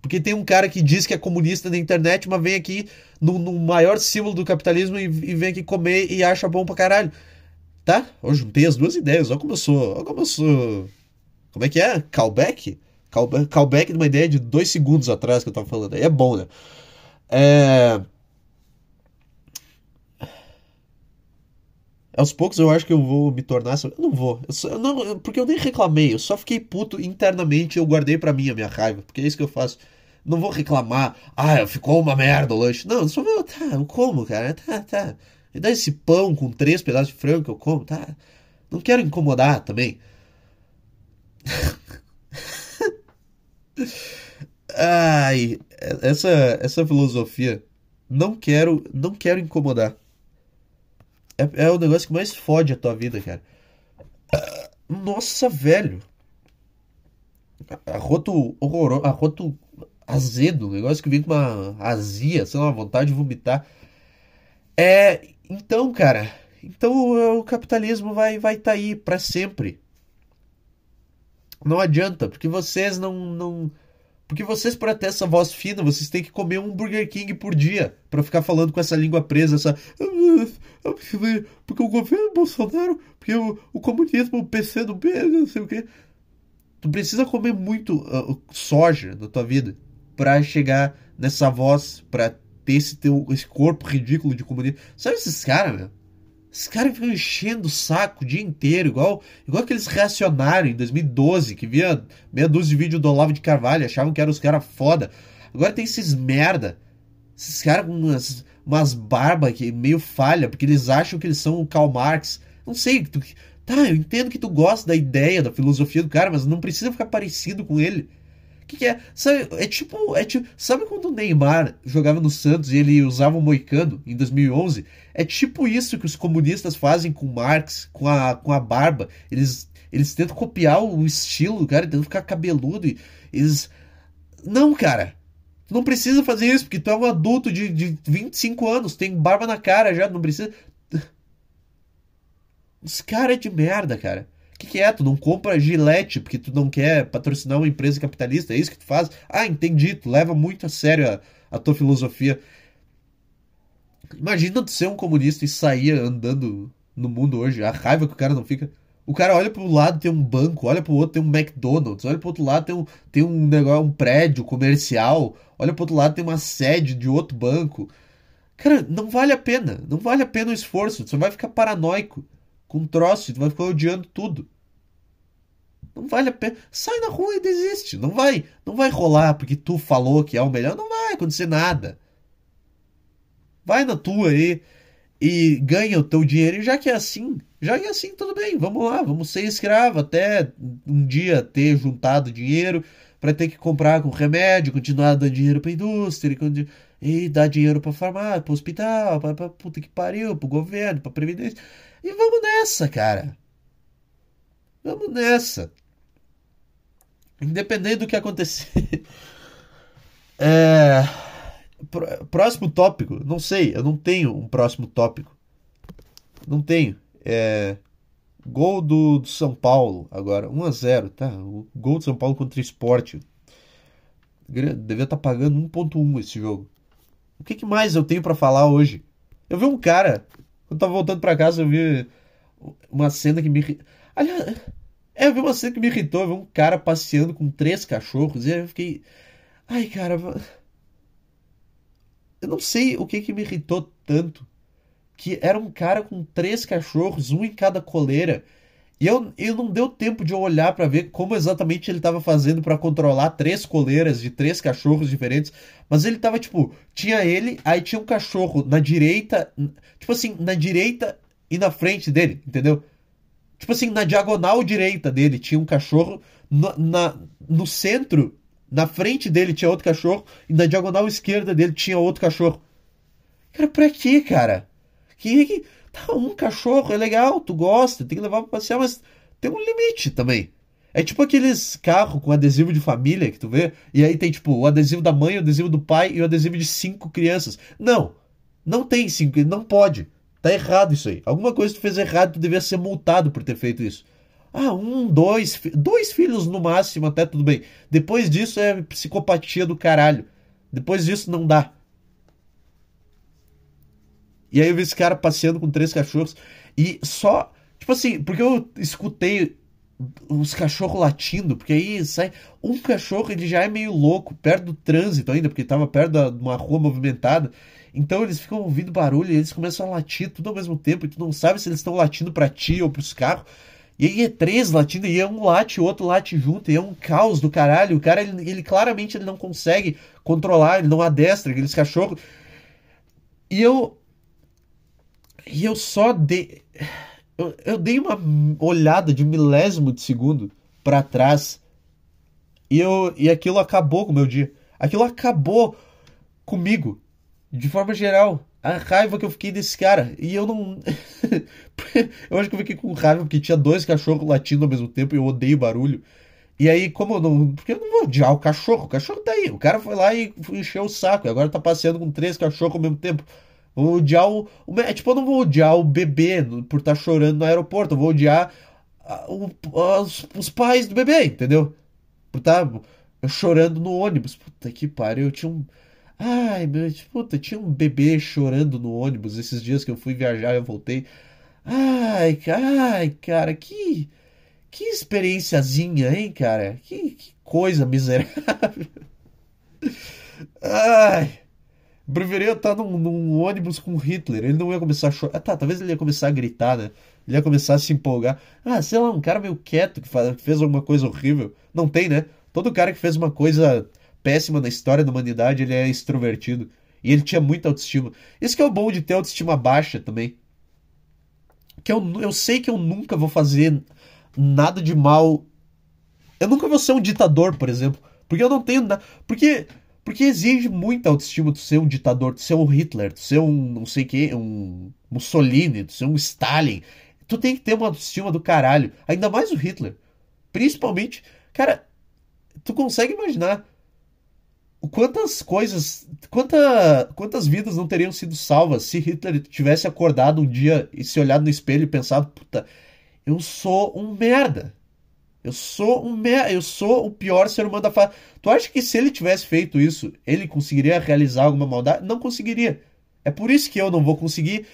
Porque tem um cara que diz que é comunista na internet, mas vem aqui no, no maior símbolo do capitalismo e, e, vem aqui comer e acha bom pra caralho. Tá? Eu juntei as duas ideias. Olha como eu sou. Olha como eu sou. Como é que é? Callback? Callback, de uma ideia de dois segundos atrás que eu tava falando. Aí é bom, né? É. Aos poucos eu acho que eu vou me tornar. Eu não vou. Eu só, eu não, porque eu nem reclamei. Eu só fiquei puto internamente. Eu guardei para mim a minha raiva. Porque é isso que eu faço. Não vou reclamar. Ah, ficou uma merda o lanche. Não, eu só vou. Tá, eu como, cara. Tá, tá. Me dá esse pão com três pedaços de frango que eu como. Tá. Não quero incomodar também. Ai, essa, essa filosofia. Não quero, não quero incomodar. É, é o negócio que mais fode a tua vida, cara. Nossa, velho. Arroto horroroso, arroto azedo, um negócio que vem com uma azia, sei lá, vontade de vomitar. É, então, cara, então o capitalismo vai vai tá aí para sempre. Não adianta, porque vocês não não porque vocês, para ter essa voz fina, vocês têm que comer um Burger King por dia. para ficar falando com essa língua presa, essa. Porque o governo Bolsonaro, porque o, o comunismo, o PC do B, não sei o quê. Tu precisa comer muito uh, soja na tua vida para chegar nessa voz, para ter esse, teu, esse corpo ridículo de comunismo. Sabe esses caras, meu? Esses caras ficam enchendo o saco o dia inteiro, igual, igual aqueles reacionários em 2012, que via meia dúzia de vídeo do Olavo de Carvalho, achavam que eram os caras foda. Agora tem esses merda, esses caras com umas, umas barbas que meio falha, porque eles acham que eles são o Karl Marx. Não sei, tu, tá, eu entendo que tu gosta da ideia, da filosofia do cara, mas não precisa ficar parecido com ele que, que é? Sabe, é tipo, é tipo. Sabe quando o Neymar jogava no Santos e ele usava o Moicano em 2011? É tipo isso que os comunistas fazem com Marx, com a, com a barba. Eles, eles tentam copiar o estilo, cara, tentam ficar cabeludo e eles. Não, cara. Tu não precisa fazer isso, porque tu é um adulto de, de 25 anos, tem barba na cara já, não precisa. Esse cara é de merda, cara que, que é? Tu não compra gilete porque tu não quer patrocinar uma empresa capitalista? É isso que tu faz? Ah, entendi. Tu leva muito a sério a, a tua filosofia. Imagina tu ser um comunista e sair andando no mundo hoje. A raiva que o cara não fica. O cara olha pro lado tem um banco, olha pro outro tem um McDonald's, olha pro outro lado tem um, tem um negócio, um prédio comercial, olha pro outro lado tem uma sede de outro banco. Cara, não vale a pena. Não vale a pena o esforço. Tu vai ficar paranoico com troço, tu vai ficar odiando tudo. Não vale a pena. Sai na rua e desiste. Não vai, não vai rolar porque tu falou que é o melhor. Não vai acontecer nada. Vai na tua aí e ganha o teu dinheiro. Já que é assim, já que é assim, tudo bem. Vamos lá, vamos ser escravo até um dia ter juntado dinheiro para ter que comprar com remédio, continuar dando dinheiro para indústria e dar dinheiro para farmácia, para hospital, para puta que pariu, para o governo, para previdência. E vamos nessa, cara. Vamos nessa. Independente do que acontecer. É... Próximo tópico. Não sei, eu não tenho um próximo tópico. Não tenho. É... Gol do, do São Paulo agora. 1 a 0 tá? O gol do São Paulo contra o esporte. Devia estar tá pagando 1.1 esse jogo. O que, que mais eu tenho para falar hoje? Eu vi um cara quando tava voltando para casa, eu vi uma cena que me. Aliás, é, eu vi uma cena que me irritou. Eu vi um cara passeando com três cachorros. E eu fiquei. Ai, cara. Eu não sei o que, que me irritou tanto. Que era um cara com três cachorros, um em cada coleira. E eu, eu não deu tempo de olhar para ver como exatamente ele estava fazendo para controlar três coleiras de três cachorros diferentes. Mas ele tava, tipo, tinha ele, aí tinha um cachorro na direita, tipo assim, na direita e na frente dele, entendeu? Tipo assim, na diagonal direita dele tinha um cachorro, na, na no centro, na frente dele tinha outro cachorro, e na diagonal esquerda dele tinha outro cachorro. Cara, pra quê, cara? Que, Tá, um cachorro é legal, tu gosta, tem que levar pra passear, mas tem um limite também. É tipo aqueles carros com adesivo de família que tu vê, e aí tem tipo o adesivo da mãe, o adesivo do pai e o adesivo de cinco crianças. Não, não tem cinco, não pode. Tá errado isso aí. Alguma coisa tu fez errado, tu devia ser multado por ter feito isso. Ah, um, dois, dois filhos no máximo, até tudo bem. Depois disso é psicopatia do caralho. Depois disso não dá. E aí eu vi esse cara passeando com três cachorros. E só. Tipo assim, porque eu escutei os cachorros latindo, porque aí sai. Um cachorro ele já é meio louco, perto do trânsito ainda, porque estava perto de uma rua movimentada. Então eles ficam ouvindo barulho e eles começam a latir tudo ao mesmo tempo. E tu não sabe se eles estão latindo para ti ou pros carros. E aí é três latindo, e é um late, o outro late junto, e é um caos do caralho. O cara, ele, ele claramente ele não consegue controlar, ele não adestra aqueles cachorros. E eu e eu só dei. Eu, eu dei uma olhada de milésimo de segundo para trás. E, eu, e aquilo acabou com o meu dia. Aquilo acabou comigo. De forma geral. A raiva que eu fiquei desse cara. E eu não. eu acho que eu fiquei com raiva porque tinha dois cachorros latindo ao mesmo tempo e eu odeio barulho. E aí, como eu não. Porque eu não vou odiar o cachorro. O cachorro tá aí. O cara foi lá e encheu o saco. E agora tá passeando com três cachorros ao mesmo tempo. Vou odiar o. É tipo, eu não vou odiar o bebê por estar tá chorando no aeroporto. Eu vou odiar o, os, os, pais do bebê, entendeu? Por estar tá chorando no ônibus. Puta que pariu. Eu tinha um. Ai, meu. Puta, tinha um bebê chorando no ônibus esses dias que eu fui viajar e eu voltei. Ai, ai, cara, que. Que experiênciazinha, hein, cara? Que, que coisa miserável. Ai. Preferia estar num, num, ônibus com Hitler. Ele não ia começar a chorar. Ah, tá, talvez ele ia começar a gritar, né? Ele ia começar a se empolgar. Ah, sei lá, um cara meio quieto que, faz, que fez alguma coisa horrível. Não tem, né? Todo cara que fez uma coisa péssima na história da humanidade, ele é extrovertido. E ele tinha muita autoestima. Isso que é o bom de ter autoestima baixa também. Que eu, eu sei que eu nunca vou fazer nada de mal. Eu nunca vou ser um ditador, por exemplo. Porque eu não tenho nada. Porque porque exige muita autoestima de ser um ditador, de ser um Hitler, de ser um não sei que, um Mussolini, de ser um Stalin. Tu tem que ter uma autoestima do caralho. Ainda mais o Hitler. Principalmente, cara, tu consegue imaginar quantas coisas, quanta, quantas vidas não teriam sido salvas se Hitler tivesse acordado um dia e se olhado no espelho e pensado, puta, eu sou um merda. Eu sou um eu sou o pior ser humano da face. Tu acha que se ele tivesse feito isso, ele conseguiria realizar alguma maldade? Não conseguiria. É por isso que eu não vou conseguir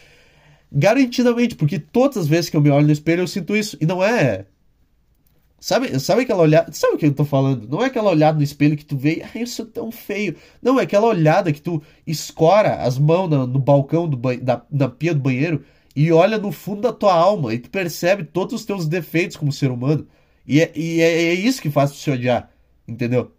garantidamente, porque todas as vezes que eu me olho no espelho eu sinto isso e não é Sabe, sabe aquela olhada, sabe o que eu tô falando? Não é aquela olhada no espelho que tu vê, ai, eu sou tão feio. Não, é aquela olhada que tu escora as mãos no, no balcão do da, na pia do banheiro e olha no fundo da tua alma e tu percebe todos os teus defeitos como ser humano. E é, e é, é isso que faz você odiar, entendeu?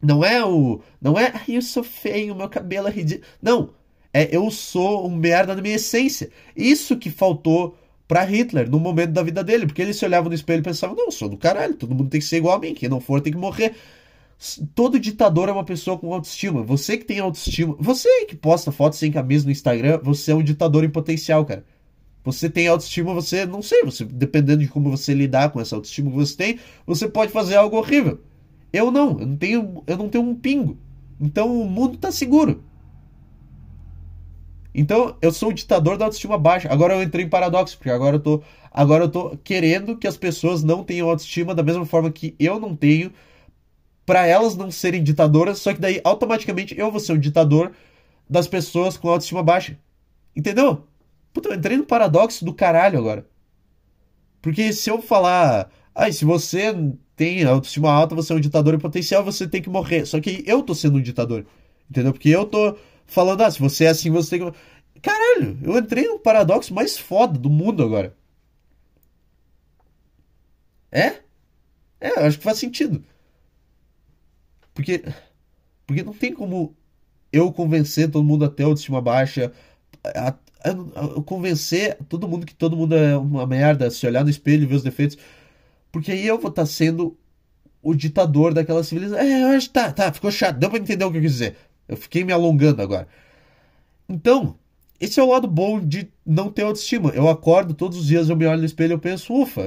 Não é o. Não é. Ai, eu sou feio, meu cabelo é ridículo. Não. É eu sou um merda na minha essência. Isso que faltou para Hitler no momento da vida dele. Porque ele se olhava no espelho e pensava: não, eu sou do caralho, todo mundo tem que ser igual a mim. Quem não for tem que morrer. Todo ditador é uma pessoa com autoestima. Você que tem autoestima. Você que posta fotos sem camisa no Instagram, você é um ditador em potencial, cara. Você tem autoestima, você, não sei, você dependendo de como você lidar com essa autoestima que você tem, você pode fazer algo horrível. Eu não, eu não tenho, eu não tenho um pingo. Então o mundo tá seguro. Então eu sou o ditador da autoestima baixa. Agora eu entrei em paradoxo, porque agora eu tô, agora eu tô querendo que as pessoas não tenham autoestima da mesma forma que eu não tenho, para elas não serem ditadoras, só que daí automaticamente eu vou ser um ditador das pessoas com autoestima baixa. Entendeu? Puta, eu entrei no paradoxo do caralho agora. Porque se eu falar, ai, ah, se você tem autoestima alta, você é um ditador em potencial, você tem que morrer. Só que eu tô sendo um ditador. Entendeu? Porque eu tô falando, ah, se você é assim, você tem que. Caralho, eu entrei no paradoxo mais foda do mundo agora. É? É, eu acho que faz sentido. Porque, porque não tem como eu convencer todo mundo a ter autoestima baixa, a, convencer todo mundo que todo mundo é uma merda, se olhar no espelho e ver os defeitos. Porque aí eu vou estar tá sendo o ditador daquela civilização. É, eu acho tá, tá, ficou chato, deu pra entender o que eu quis dizer. Eu fiquei me alongando agora. Então, esse é o lado bom de não ter autoestima. Eu acordo todos os dias, eu me olho no espelho e penso, ufa,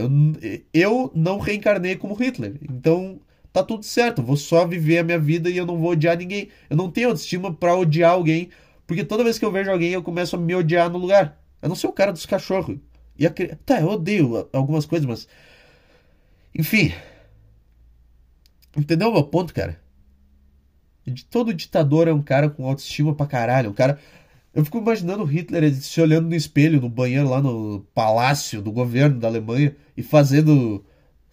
eu não reencarnei como Hitler. Então, tá tudo certo, vou só viver a minha vida e eu não vou odiar ninguém. Eu não tenho autoestima para odiar alguém, porque toda vez que eu vejo alguém eu começo a me odiar no lugar. Eu não sou o cara dos cachorros. E a... Tá, eu odeio algumas coisas, mas. Enfim. Entendeu o meu ponto, cara? Todo ditador é um cara com autoestima pra caralho. Um cara. Eu fico imaginando Hitler se olhando no espelho, no banheiro lá no palácio do governo da Alemanha e fazendo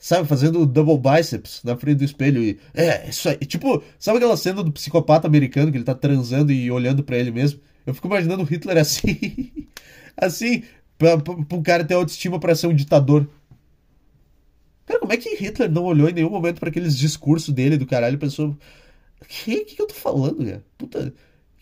sabe, fazendo double biceps na frente do espelho e é, isso aí, tipo, sabe aquela cena do psicopata americano que ele tá transando e olhando para ele mesmo? Eu fico imaginando o Hitler assim, assim, pra, um cara ter autoestima para ser um ditador. Cara, como é que Hitler não olhou em nenhum momento para aqueles discursos dele do caralho e pensou, que, que, que eu tô falando, cara? Puta,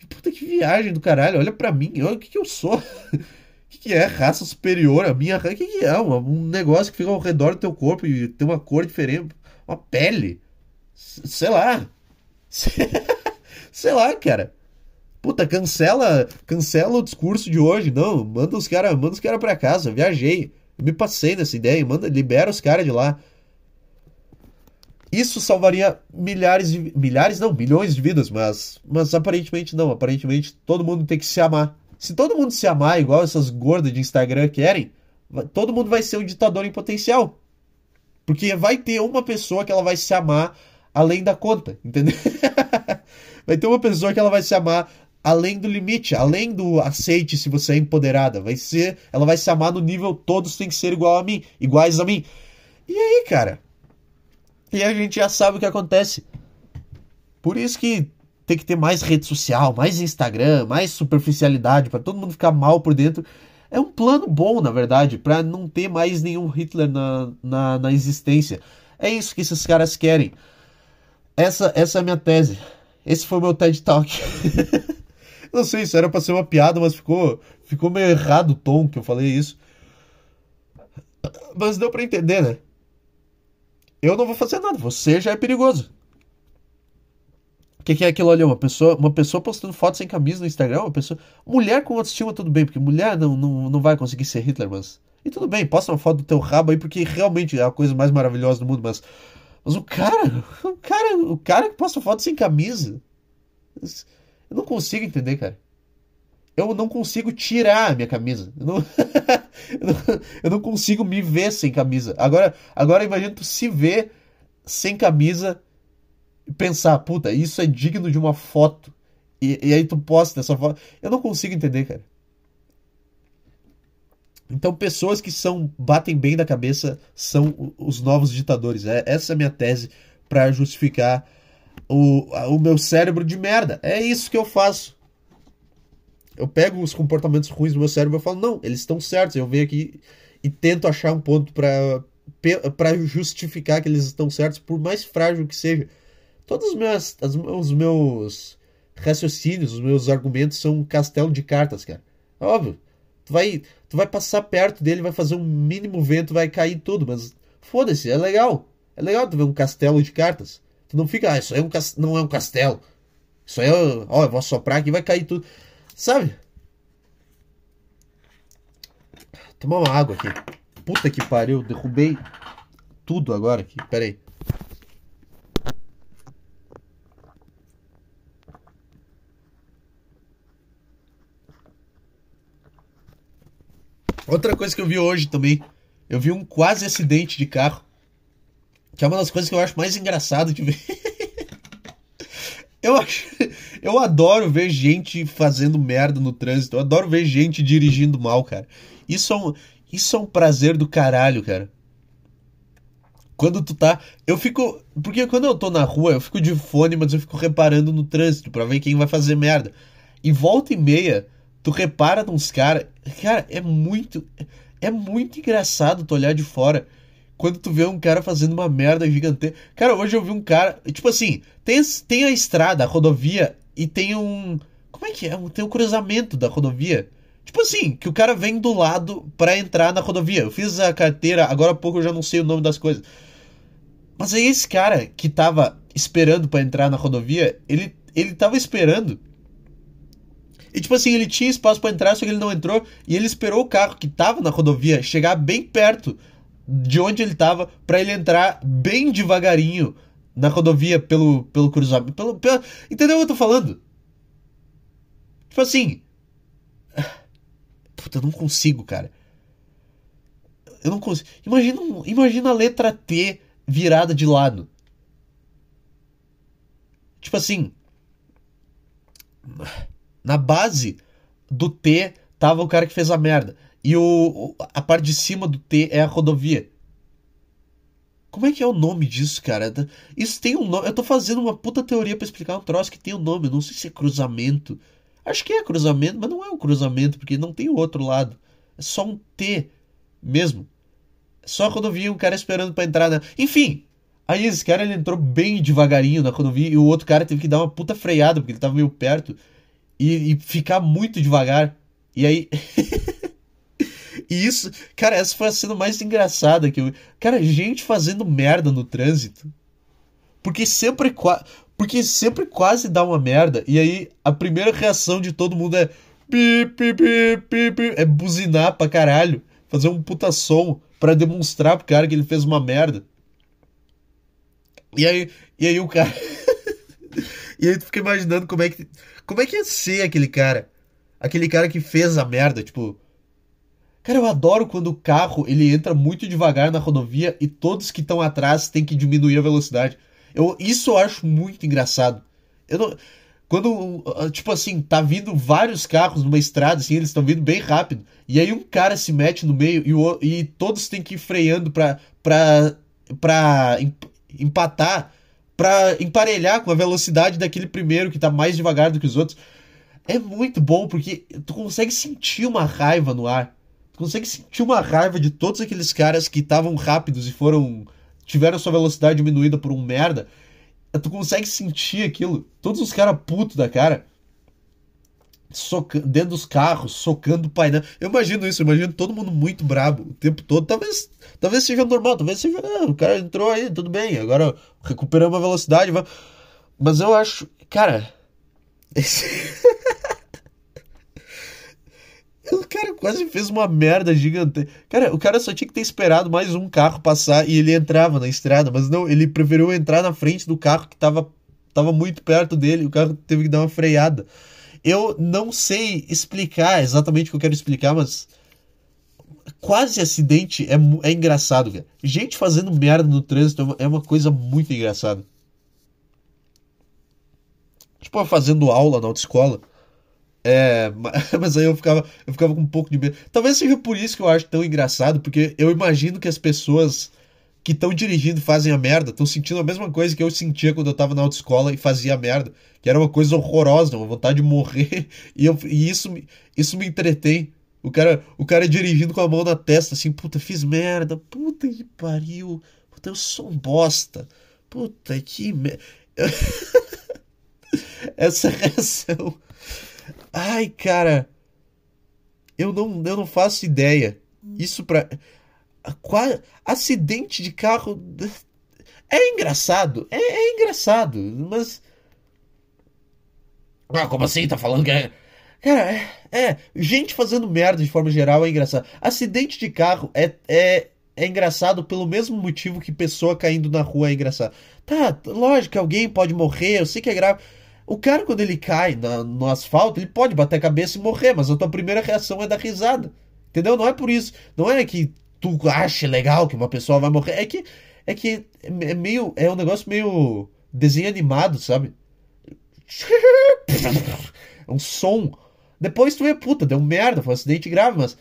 puta que viagem do caralho, olha para mim, olha o que que eu sou. que, que é raça superior? A minha raça, o que, que é? Um, negócio que fica ao redor do teu corpo e tem uma cor diferente, uma pele. Sei lá. Sei lá, cara. Puta, cancela, cancela o discurso de hoje. Não, manda os caras, manda os cara para casa. Viajei. Me passei nessa ideia, manda, libera os caras de lá. Isso salvaria milhares de milhares não, milhões de vidas, mas mas aparentemente não, aparentemente todo mundo tem que se amar. Se todo mundo se amar igual essas gordas de Instagram querem, todo mundo vai ser um ditador em potencial. Porque vai ter uma pessoa que ela vai se amar além da conta, entendeu? vai ter uma pessoa que ela vai se amar além do limite, além do aceite se você é empoderada. Vai ser, ela vai se amar no nível todos têm que ser igual a mim, iguais a mim. E aí, cara? E a gente já sabe o que acontece. Por isso que tem que ter mais rede social, mais Instagram, mais superficialidade, para todo mundo ficar mal por dentro. É um plano bom, na verdade, para não ter mais nenhum Hitler na, na, na, existência. É isso que esses caras querem. Essa, essa é a minha tese. Esse foi o meu TED Talk. não sei se era pra ser uma piada, mas ficou, ficou meio errado o tom que eu falei isso. Mas deu para entender, né? Eu não vou fazer nada, você já é perigoso. O que, que, é aquilo ali? Uma pessoa, uma pessoa postando fotos sem camisa no Instagram? Uma pessoa. Mulher com autoestima, tudo bem, porque mulher não, não, não vai conseguir ser Hitler, mas. E tudo bem, posta uma foto do teu rabo aí, porque realmente é a coisa mais maravilhosa do mundo, mas. Mas o cara. O cara, o cara que posta foto sem camisa. Eu não consigo entender, cara. Eu não consigo tirar a minha camisa. Eu não, eu não, eu não consigo me ver sem camisa. Agora, agora imagina tu se ver sem camisa pensar, puta, isso é digno de uma foto. E, e aí tu posta essa foto. Eu não consigo entender, cara. Então, pessoas que são batem bem da cabeça são os novos ditadores. É, essa é a minha tese para justificar o, o meu cérebro de merda. É isso que eu faço. Eu pego os comportamentos ruins do meu cérebro e falo, não, eles estão certos. Eu venho aqui e tento achar um ponto para justificar que eles estão certos, por mais frágil que seja. Todos os meus, as, os meus raciocínios, os meus argumentos são um castelo de cartas, cara. Óbvio. Tu vai, tu vai passar perto dele, vai fazer um mínimo vento, vai cair tudo, mas foda-se, é legal. É legal tu ver um castelo de cartas. Tu não fica, ah, isso aí é um não é um castelo. Isso aí, é, ó, eu vou soprar aqui vai cair tudo. Sabe? Tomar uma água aqui. Puta que pariu, derrubei tudo agora aqui. Pera aí. Outra coisa que eu vi hoje também, eu vi um quase acidente de carro, que é uma das coisas que eu acho mais engraçado de ver. eu acho, eu adoro ver gente fazendo merda no trânsito, eu adoro ver gente dirigindo mal, cara. Isso é um, isso é um prazer do caralho, cara. Quando tu tá. Eu fico. Porque quando eu tô na rua, eu fico de fone, mas eu fico reparando no trânsito pra ver quem vai fazer merda. E volta e meia, tu repara nos caras. Cara, é muito. É muito engraçado tu olhar de fora. quando tu vê um cara fazendo uma merda gigante. Cara, hoje eu vi um cara. Tipo assim, tem, tem a estrada, a rodovia, e tem um. Como é que é? Tem um cruzamento da rodovia. Tipo assim, que o cara vem do lado para entrar na rodovia. Eu fiz a carteira, agora há pouco eu já não sei o nome das coisas. Mas aí esse cara que tava esperando para entrar na rodovia, ele, ele tava esperando. E tipo assim, ele tinha espaço para entrar, só que ele não entrou. E ele esperou o carro que tava na rodovia chegar bem perto de onde ele tava para ele entrar bem devagarinho na rodovia pelo, pelo cruzamento. Pelo, pelo, entendeu o que eu tô falando? Tipo assim. Puta, eu não consigo, cara. Eu não consigo. Imagina, imagina a letra T virada de lado. Tipo assim. Na base do T tava o cara que fez a merda. E o, a parte de cima do T é a rodovia. Como é que é o nome disso, cara? Isso tem um nome. Eu tô fazendo uma puta teoria para explicar um troço que tem um nome. Não sei se é cruzamento. Acho que é cruzamento, mas não é um cruzamento, porque não tem o outro lado. É só um T mesmo. É só a rodovia um cara esperando para entrar na. Enfim! Aí esse cara ele entrou bem devagarinho na rodovia e o outro cara teve que dar uma puta freada, porque ele tava meio perto. E, e ficar muito devagar. E aí. E isso, cara, essa foi a cena mais engraçada que eu. Cara, gente fazendo merda no trânsito. Porque sempre, porque sempre quase dá uma merda. E aí a primeira reação de todo mundo é. Pi, pi, pi, é buzinar pra caralho. Fazer um puta som para demonstrar pro cara que ele fez uma merda. E aí, e aí o cara. e aí tu fica imaginando como é que. Como é que ia ser aquele cara? Aquele cara que fez a merda, tipo. Cara, eu adoro quando o carro ele entra muito devagar na rodovia e todos que estão atrás têm que diminuir a velocidade. Eu, isso eu acho muito engraçado. Eu não, quando, ah, tipo assim, tá vindo vários carros numa estrada, assim, eles estão vindo bem rápido, e aí um cara se mete no meio e, o, e todos têm que ir freando pra, pra, pra empatar, pra emparelhar com a velocidade daquele primeiro que tá mais devagar do que os outros. É muito bom porque tu consegue sentir uma raiva no ar. Tu consegue sentir uma raiva de todos aqueles caras que estavam rápidos e foram. tiveram sua velocidade diminuída por um merda. Tu consegue sentir aquilo. Todos os caras putos da cara. Soca... dentro dos carros, socando o painel. Eu imagino isso, eu imagino todo mundo muito brabo o tempo todo. Talvez, talvez seja normal, talvez seja. Ah, o cara entrou aí, tudo bem, agora recuperamos a velocidade. Mas eu acho. Cara. Esse... O cara quase fez uma merda gigante. Cara, o cara só tinha que ter esperado mais um carro passar e ele entrava na estrada, mas não, ele preferiu entrar na frente do carro que tava, tava muito perto dele, o carro teve que dar uma freada. Eu não sei explicar exatamente o que eu quero explicar, mas quase acidente é, é engraçado, cara. Gente fazendo merda no trânsito é uma, é coisa muito engraçada. Tipo, fazendo aula na autoescola. É, mas aí eu ficava, eu ficava com um pouco de medo. Talvez seja por isso que eu acho tão engraçado, porque eu imagino que as pessoas que estão dirigindo fazem a merda, estão sentindo a mesma coisa que eu sentia quando eu tava na autoescola e fazia a merda, que era uma coisa horrorosa, uma vontade de morrer, e, eu, e isso, isso me entretém. O cara, o cara dirigindo com a mão na testa, assim, puta, fiz merda, puta que pariu, puta, eu sou um bosta, puta que merda. Essa reação Ai, cara. Eu não, eu não faço ideia. Isso pra. Acidente de carro. É engraçado. É, é engraçado. Mas. Ah, como assim? Tá falando que é. Cara, é, é, Gente fazendo merda de forma geral é engraçado. Acidente de carro é, é, é engraçado pelo mesmo motivo que pessoa caindo na rua é engraçado. Tá, lógico que alguém pode morrer, eu sei que é grave. O cara, quando ele cai na, no asfalto, ele pode bater a cabeça e morrer, mas a tua primeira reação é dar risada. Entendeu? Não é por isso. Não é que tu ache legal que uma pessoa vai morrer. É que é que é meio. É um negócio meio desenho animado, sabe? É um som. Depois tu é puta, deu merda, foi um acidente grave, mas.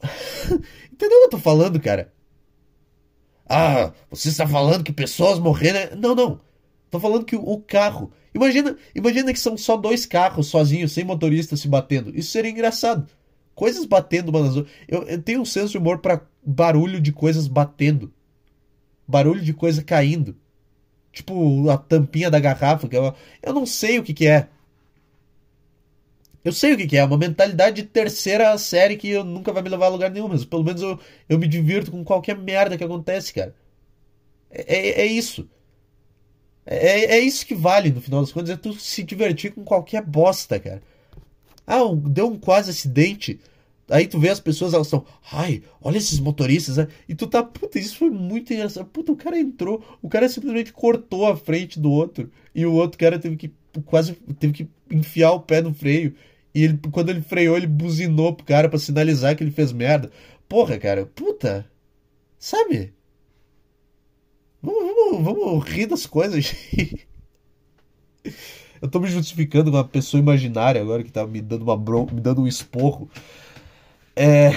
Entendeu o que eu tô falando, cara? Ah, você está falando que pessoas morreram. Não, não. Tô falando que o carro Imagina, imagina que são só dois carros sozinhos, sem motorista se batendo. Isso seria engraçado. Coisas batendo uma nas outras. Eu, eu tenho um senso de humor pra barulho de coisas batendo. Barulho de coisa caindo. Tipo, a tampinha da garrafa. Que eu, eu não sei o que, que é. Eu sei o que, que é, é uma mentalidade de terceira série que eu nunca vai me levar a lugar nenhum, mas pelo menos eu, eu me divirto com qualquer merda que acontece, cara. É, é, é isso. É, é isso que vale, no final das contas, é tu se divertir com qualquer bosta, cara. Ah, um, deu um quase acidente. Aí tu vê as pessoas, elas estão, ai, olha esses motoristas, né? E tu tá, puta, isso foi muito engraçado. Puta, o cara entrou, o cara simplesmente cortou a frente do outro. E o outro cara teve que, quase, teve que enfiar o pé no freio. E ele, quando ele freou, ele buzinou pro cara para sinalizar que ele fez merda. Porra, cara, puta. Sabe? Vamos, vamos, vamos rir das coisas. Eu tô me justificando com uma pessoa imaginária agora que tá me dando uma bron me dando um esporro. É.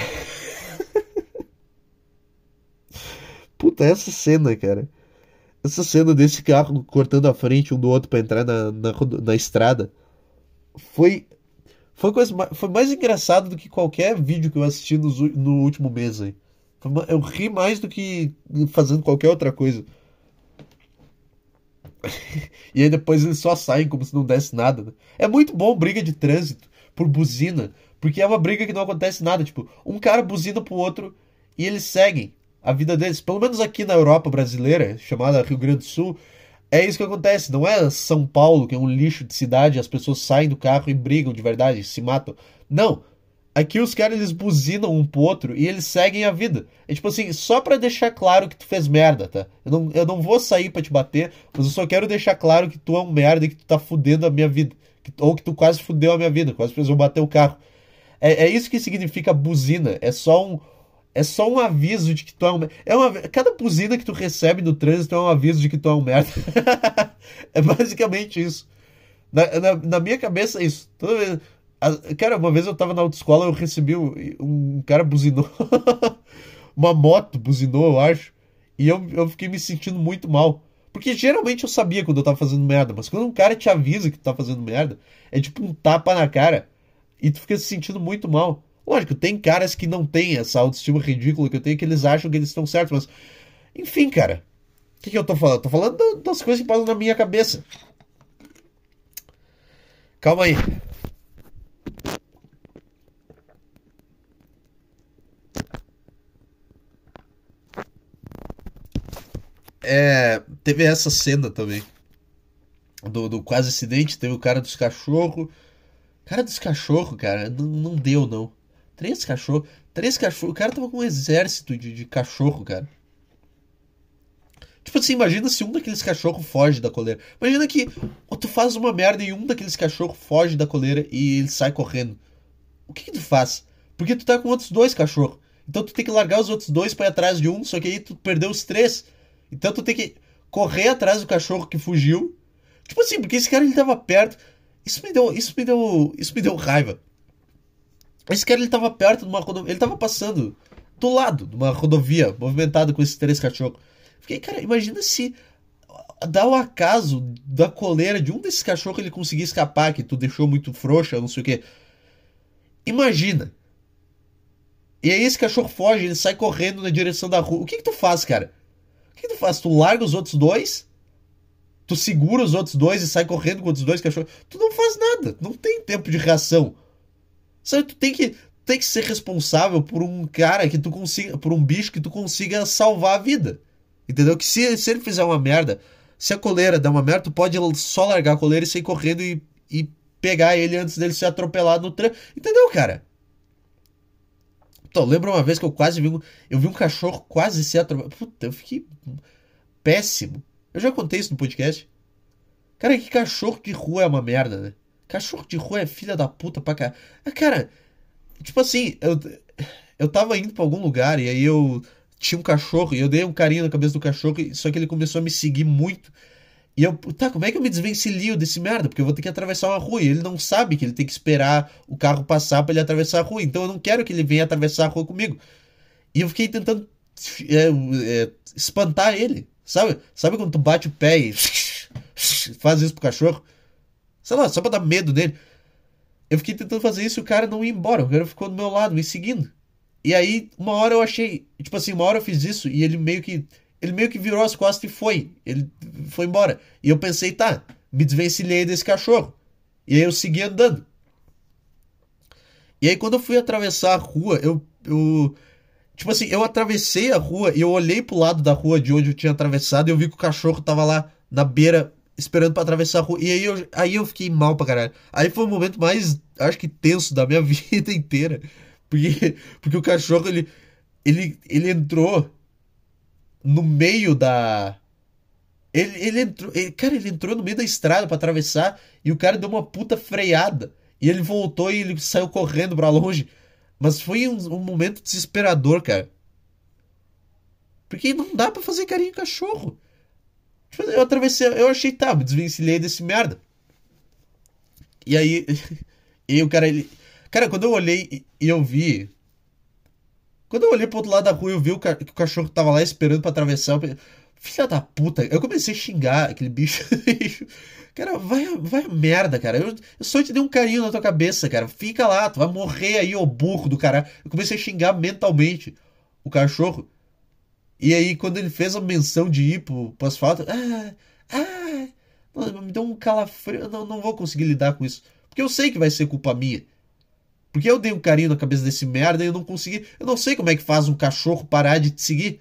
Puta, essa cena, cara. Essa cena desse carro cortando a frente um do outro para entrar na, na, na estrada foi foi, coisa, foi mais engraçado do que qualquer vídeo que eu assisti no, no último mês aí. Eu ri mais do que fazendo qualquer outra coisa. e aí depois eles só saem como se não desse nada. Né? É muito bom briga de trânsito por buzina, porque é uma briga que não acontece nada. Tipo, um cara buzina pro outro e eles seguem a vida deles. Pelo menos aqui na Europa brasileira, chamada Rio Grande do Sul, é isso que acontece, não é São Paulo, que é um lixo de cidade, as pessoas saem do carro e brigam de verdade, se matam. Não. Aqui os caras eles buzinam um pro outro e eles seguem a vida. É tipo assim, só para deixar claro que tu fez merda, tá? Eu não, eu não vou sair para te bater, mas eu só quero deixar claro que tu é um merda e que tu tá fudendo a minha vida. Que, ou que tu quase fudeu a minha vida, quase fez eu bater o carro. É, é isso que significa buzina. É só um é só um aviso de que tu é um é uma Cada buzina que tu recebe no trânsito é um aviso de que tu é um merda. é basicamente isso. Na, na, na, minha cabeça é isso. Toda vez, cara, uma vez eu tava na autoescola, eu recebi um, um cara buzinou. uma moto buzinou, eu acho. E eu, eu fiquei me sentindo muito mal. Porque geralmente eu sabia quando eu tava fazendo merda, mas quando um cara te avisa que tu tá fazendo merda, é tipo um tapa na cara. E tu fica se sentindo muito mal. Lógico, tem caras que não têm essa autoestima ridícula que eu tenho, que eles acham que eles estão certos, mas. Enfim, cara. O que, que eu tô falando? Tô falando das coisas que passam na minha cabeça. Calma aí. É, teve essa cena também. Do, do quase acidente, teve o cara dos cachorros. Cara dos cachorros, cara, não, não deu, não. Três cachorros. Três cachorros. O cara tava com um exército de, de cachorro, cara. Tipo assim, imagina se um daqueles cachorros foge da coleira. Imagina que tu faz uma merda e um daqueles cachorros foge da coleira e ele sai correndo. O que, que tu faz? Porque tu tá com outros dois cachorros. Então tu tem que largar os outros dois para atrás de um, só que aí tu perdeu os três. Então tu tem que correr atrás do cachorro que fugiu. Tipo assim, porque esse cara ele tava perto. Isso me deu, isso me deu, isso me deu raiva. Esse cara ele tava perto de uma rodovia. Ele tava passando do lado de uma rodovia movimentada com esses três cachorros. Fiquei, cara, imagina se dá o acaso da coleira de um desses cachorros ele conseguir escapar, que tu deixou muito frouxa, não sei o que. Imagina. E aí esse cachorro foge, ele sai correndo na direção da rua. O que, que tu faz, cara? O que, tu faz? Tu larga os outros dois? Tu segura os outros dois e sai correndo com os dois cachorros? Tu não faz nada. Não tem tempo de reação. Sabe, tu tem que, tem que ser responsável por um cara que tu consiga, por um bicho que tu consiga salvar a vida. Entendeu? Que se, se ele fizer uma merda, se a coleira der uma merda, tu pode só largar a coleira e sair correndo e, e pegar ele antes dele ser atropelado no trem. Entendeu, cara? Então, lembra uma vez que eu quase vi um, eu vi um cachorro quase ser atropelado. Puta, eu fiquei péssimo. Eu já contei isso no podcast. Cara, que cachorro de rua é uma merda, né? Cachorro de rua é filha da puta pra cá. Ah, cara, tipo assim, eu, eu tava indo pra algum lugar e aí eu tinha um cachorro e eu dei um carinho na cabeça do cachorro, só que ele começou a me seguir muito. E eu, tá, como é que eu me desvencilio desse merda? Porque eu vou ter que atravessar uma rua e ele não sabe que ele tem que esperar o carro passar para ele atravessar a rua. Então eu não quero que ele venha atravessar a rua comigo. E eu fiquei tentando é, é, espantar ele, sabe? Sabe quando tu bate o pé e faz isso pro cachorro? Sei lá, só pra dar medo nele. eu fiquei tentando fazer isso e o cara não ia embora. O cara ficou do meu lado, me seguindo. E aí, uma hora eu achei. Tipo assim, uma hora eu fiz isso e ele meio que. Ele meio que virou as costas e foi. Ele foi embora. E eu pensei, tá, me desvencilhei desse cachorro. E aí eu segui andando. E aí quando eu fui atravessar a rua, eu. eu tipo assim, eu atravessei a rua e eu olhei pro lado da rua de onde eu tinha atravessado e eu vi que o cachorro tava lá na beira esperando para atravessar a rua. E aí eu, aí eu fiquei mal pra caralho. Aí foi o momento mais, acho que tenso da minha vida inteira. Porque, porque o cachorro, ele, ele, ele entrou no meio da. Ele, ele entrou. Ele, cara, ele entrou no meio da estrada para atravessar e o cara deu uma puta freada. E ele voltou e ele saiu correndo para longe. Mas foi um, um momento desesperador, cara. Porque não dá para fazer carinho em cachorro. Tipo, eu atravessei, eu achei, tá, me desvencilhei desse merda. E aí, e o cara, ele. Cara, quando eu olhei e eu vi. Quando eu olhei pro outro lado da rua eu vi o que o cachorro tava lá esperando para atravessar, eu filha da puta, eu comecei a xingar aquele bicho. cara, vai, vai a merda, cara. Eu, eu só te dei um carinho na tua cabeça, cara. Fica lá, tu vai morrer aí, ô burro do cara. Eu comecei a xingar mentalmente o cachorro. E aí, quando ele fez a menção de ir pro, pro asfalto, ah, ah, me deu um calafrio. Não, não vou conseguir lidar com isso. Porque eu sei que vai ser culpa minha. Porque eu dei um carinho na cabeça desse merda e eu não consegui. Eu não sei como é que faz um cachorro parar de te seguir.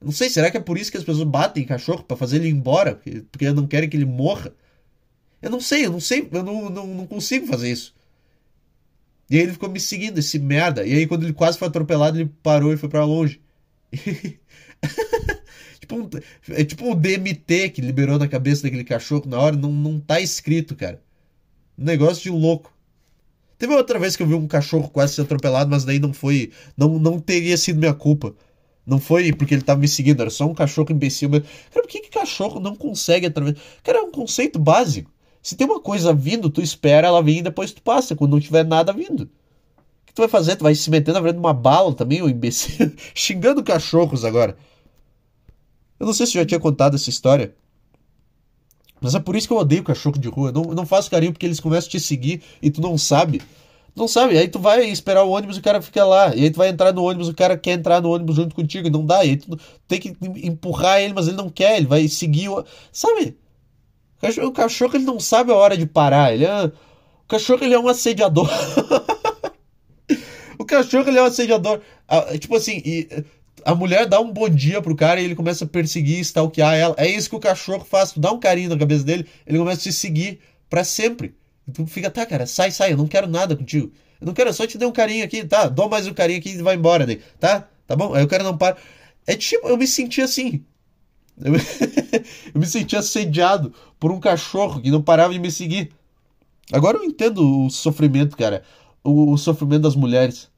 Não sei, será que é por isso que as pessoas batem em cachorro? para fazer ele ir embora? Porque, não querem que ele morra? Eu não sei, eu não sei, eu não, não, não consigo fazer isso. E aí ele ficou me seguindo, esse merda. E aí quando ele quase foi atropelado, ele parou e foi para longe. tipo um, é tipo o DMT que liberou na cabeça daquele cachorro na hora, não, não tá escrito, cara. Um negócio de louco. Teve outra vez que eu vi um cachorro quase ser atropelado, mas daí não foi. Não, não teria sido minha culpa. Não foi porque ele tava me seguindo, era só um cachorro imbecil. Mas, cara, por que, que cachorro não consegue atravessar? Cara, é um conceito básico. Se tem uma coisa vindo, tu espera ela vir e depois tu passa, quando não tiver nada vindo que tu vai fazer? Tu vai se meter na frente de uma bala também, o imbecil? Xingando cachorros agora. Eu não sei se eu já tinha contado essa história. Mas é por isso que eu odeio cachorro de rua. Não, não faço carinho porque eles começam a te seguir e tu não sabe. Não sabe. Aí tu vai esperar o ônibus e o cara fica lá. E aí tu vai entrar no ônibus, o cara quer entrar no ônibus junto contigo e não dá. E aí tu tem que empurrar ele, mas ele não quer. Ele vai seguir o. Sabe? O cachorro, ele não sabe a hora de parar. Ele é... O cachorro ele é um assediador. O cachorro, ele é um assediador. Tipo assim, e a mulher dá um bom dia pro cara e ele começa a perseguir, stalkear ela. É isso que o cachorro faz. Tu dá um carinho na cabeça dele, ele começa a te seguir para sempre. E tu fica, tá, cara, sai, sai, eu não quero nada contigo. Eu não quero, eu só te dei um carinho aqui, tá? Dou mais um carinho aqui e vai embora, daí, tá? Tá bom? Aí o cara não para. É tipo, eu me senti assim. Eu me, eu me senti assediado por um cachorro que não parava de me seguir. Agora eu entendo o sofrimento, cara. O, o sofrimento das mulheres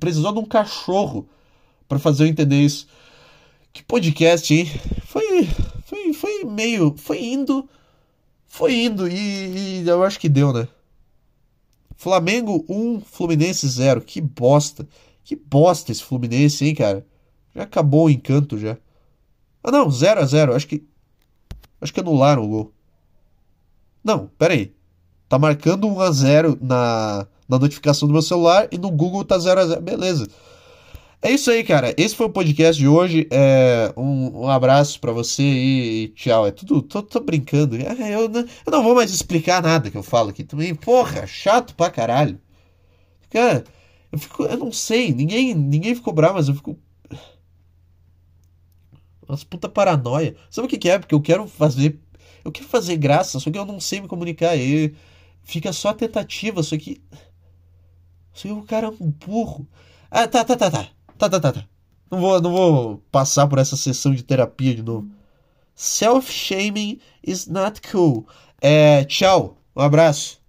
precisou de um cachorro para fazer eu entender isso. Que podcast, hein? Foi, foi, foi meio. Foi indo. Foi indo e, e eu acho que deu, né? Flamengo 1, Fluminense 0. Que bosta. Que bosta esse Fluminense, hein, cara? Já acabou o encanto já. Ah, não, 0 a 0 Acho que. Acho que anularam o gol. Não, pera aí. Tá marcando 1 a 0 na na notificação do meu celular e no Google tá 0 a 0 Beleza. É isso aí, cara. Esse foi o podcast de hoje. É, um, um abraço para você e, tchau. É tudo. Tô, tô brincando. É, eu, não, eu não vou mais explicar nada que eu falo aqui também. Porra, chato pra caralho. Cara, eu fico. Eu não sei. Ninguém, ninguém ficou bravo, mas eu fico. Nossa, puta paranoia. Sabe o que, que é? Porque eu quero fazer. Eu quero fazer graça, só que eu não sei me comunicar. E fica só tentativa, só que. Só que o cara é um burro. Ah, tá, tá, tá, tá. Tá, tá, tá, tá. Não vou, não vou passar por essa sessão de terapia de novo. Self-shaming is not cool. É, tchau. Um abraço.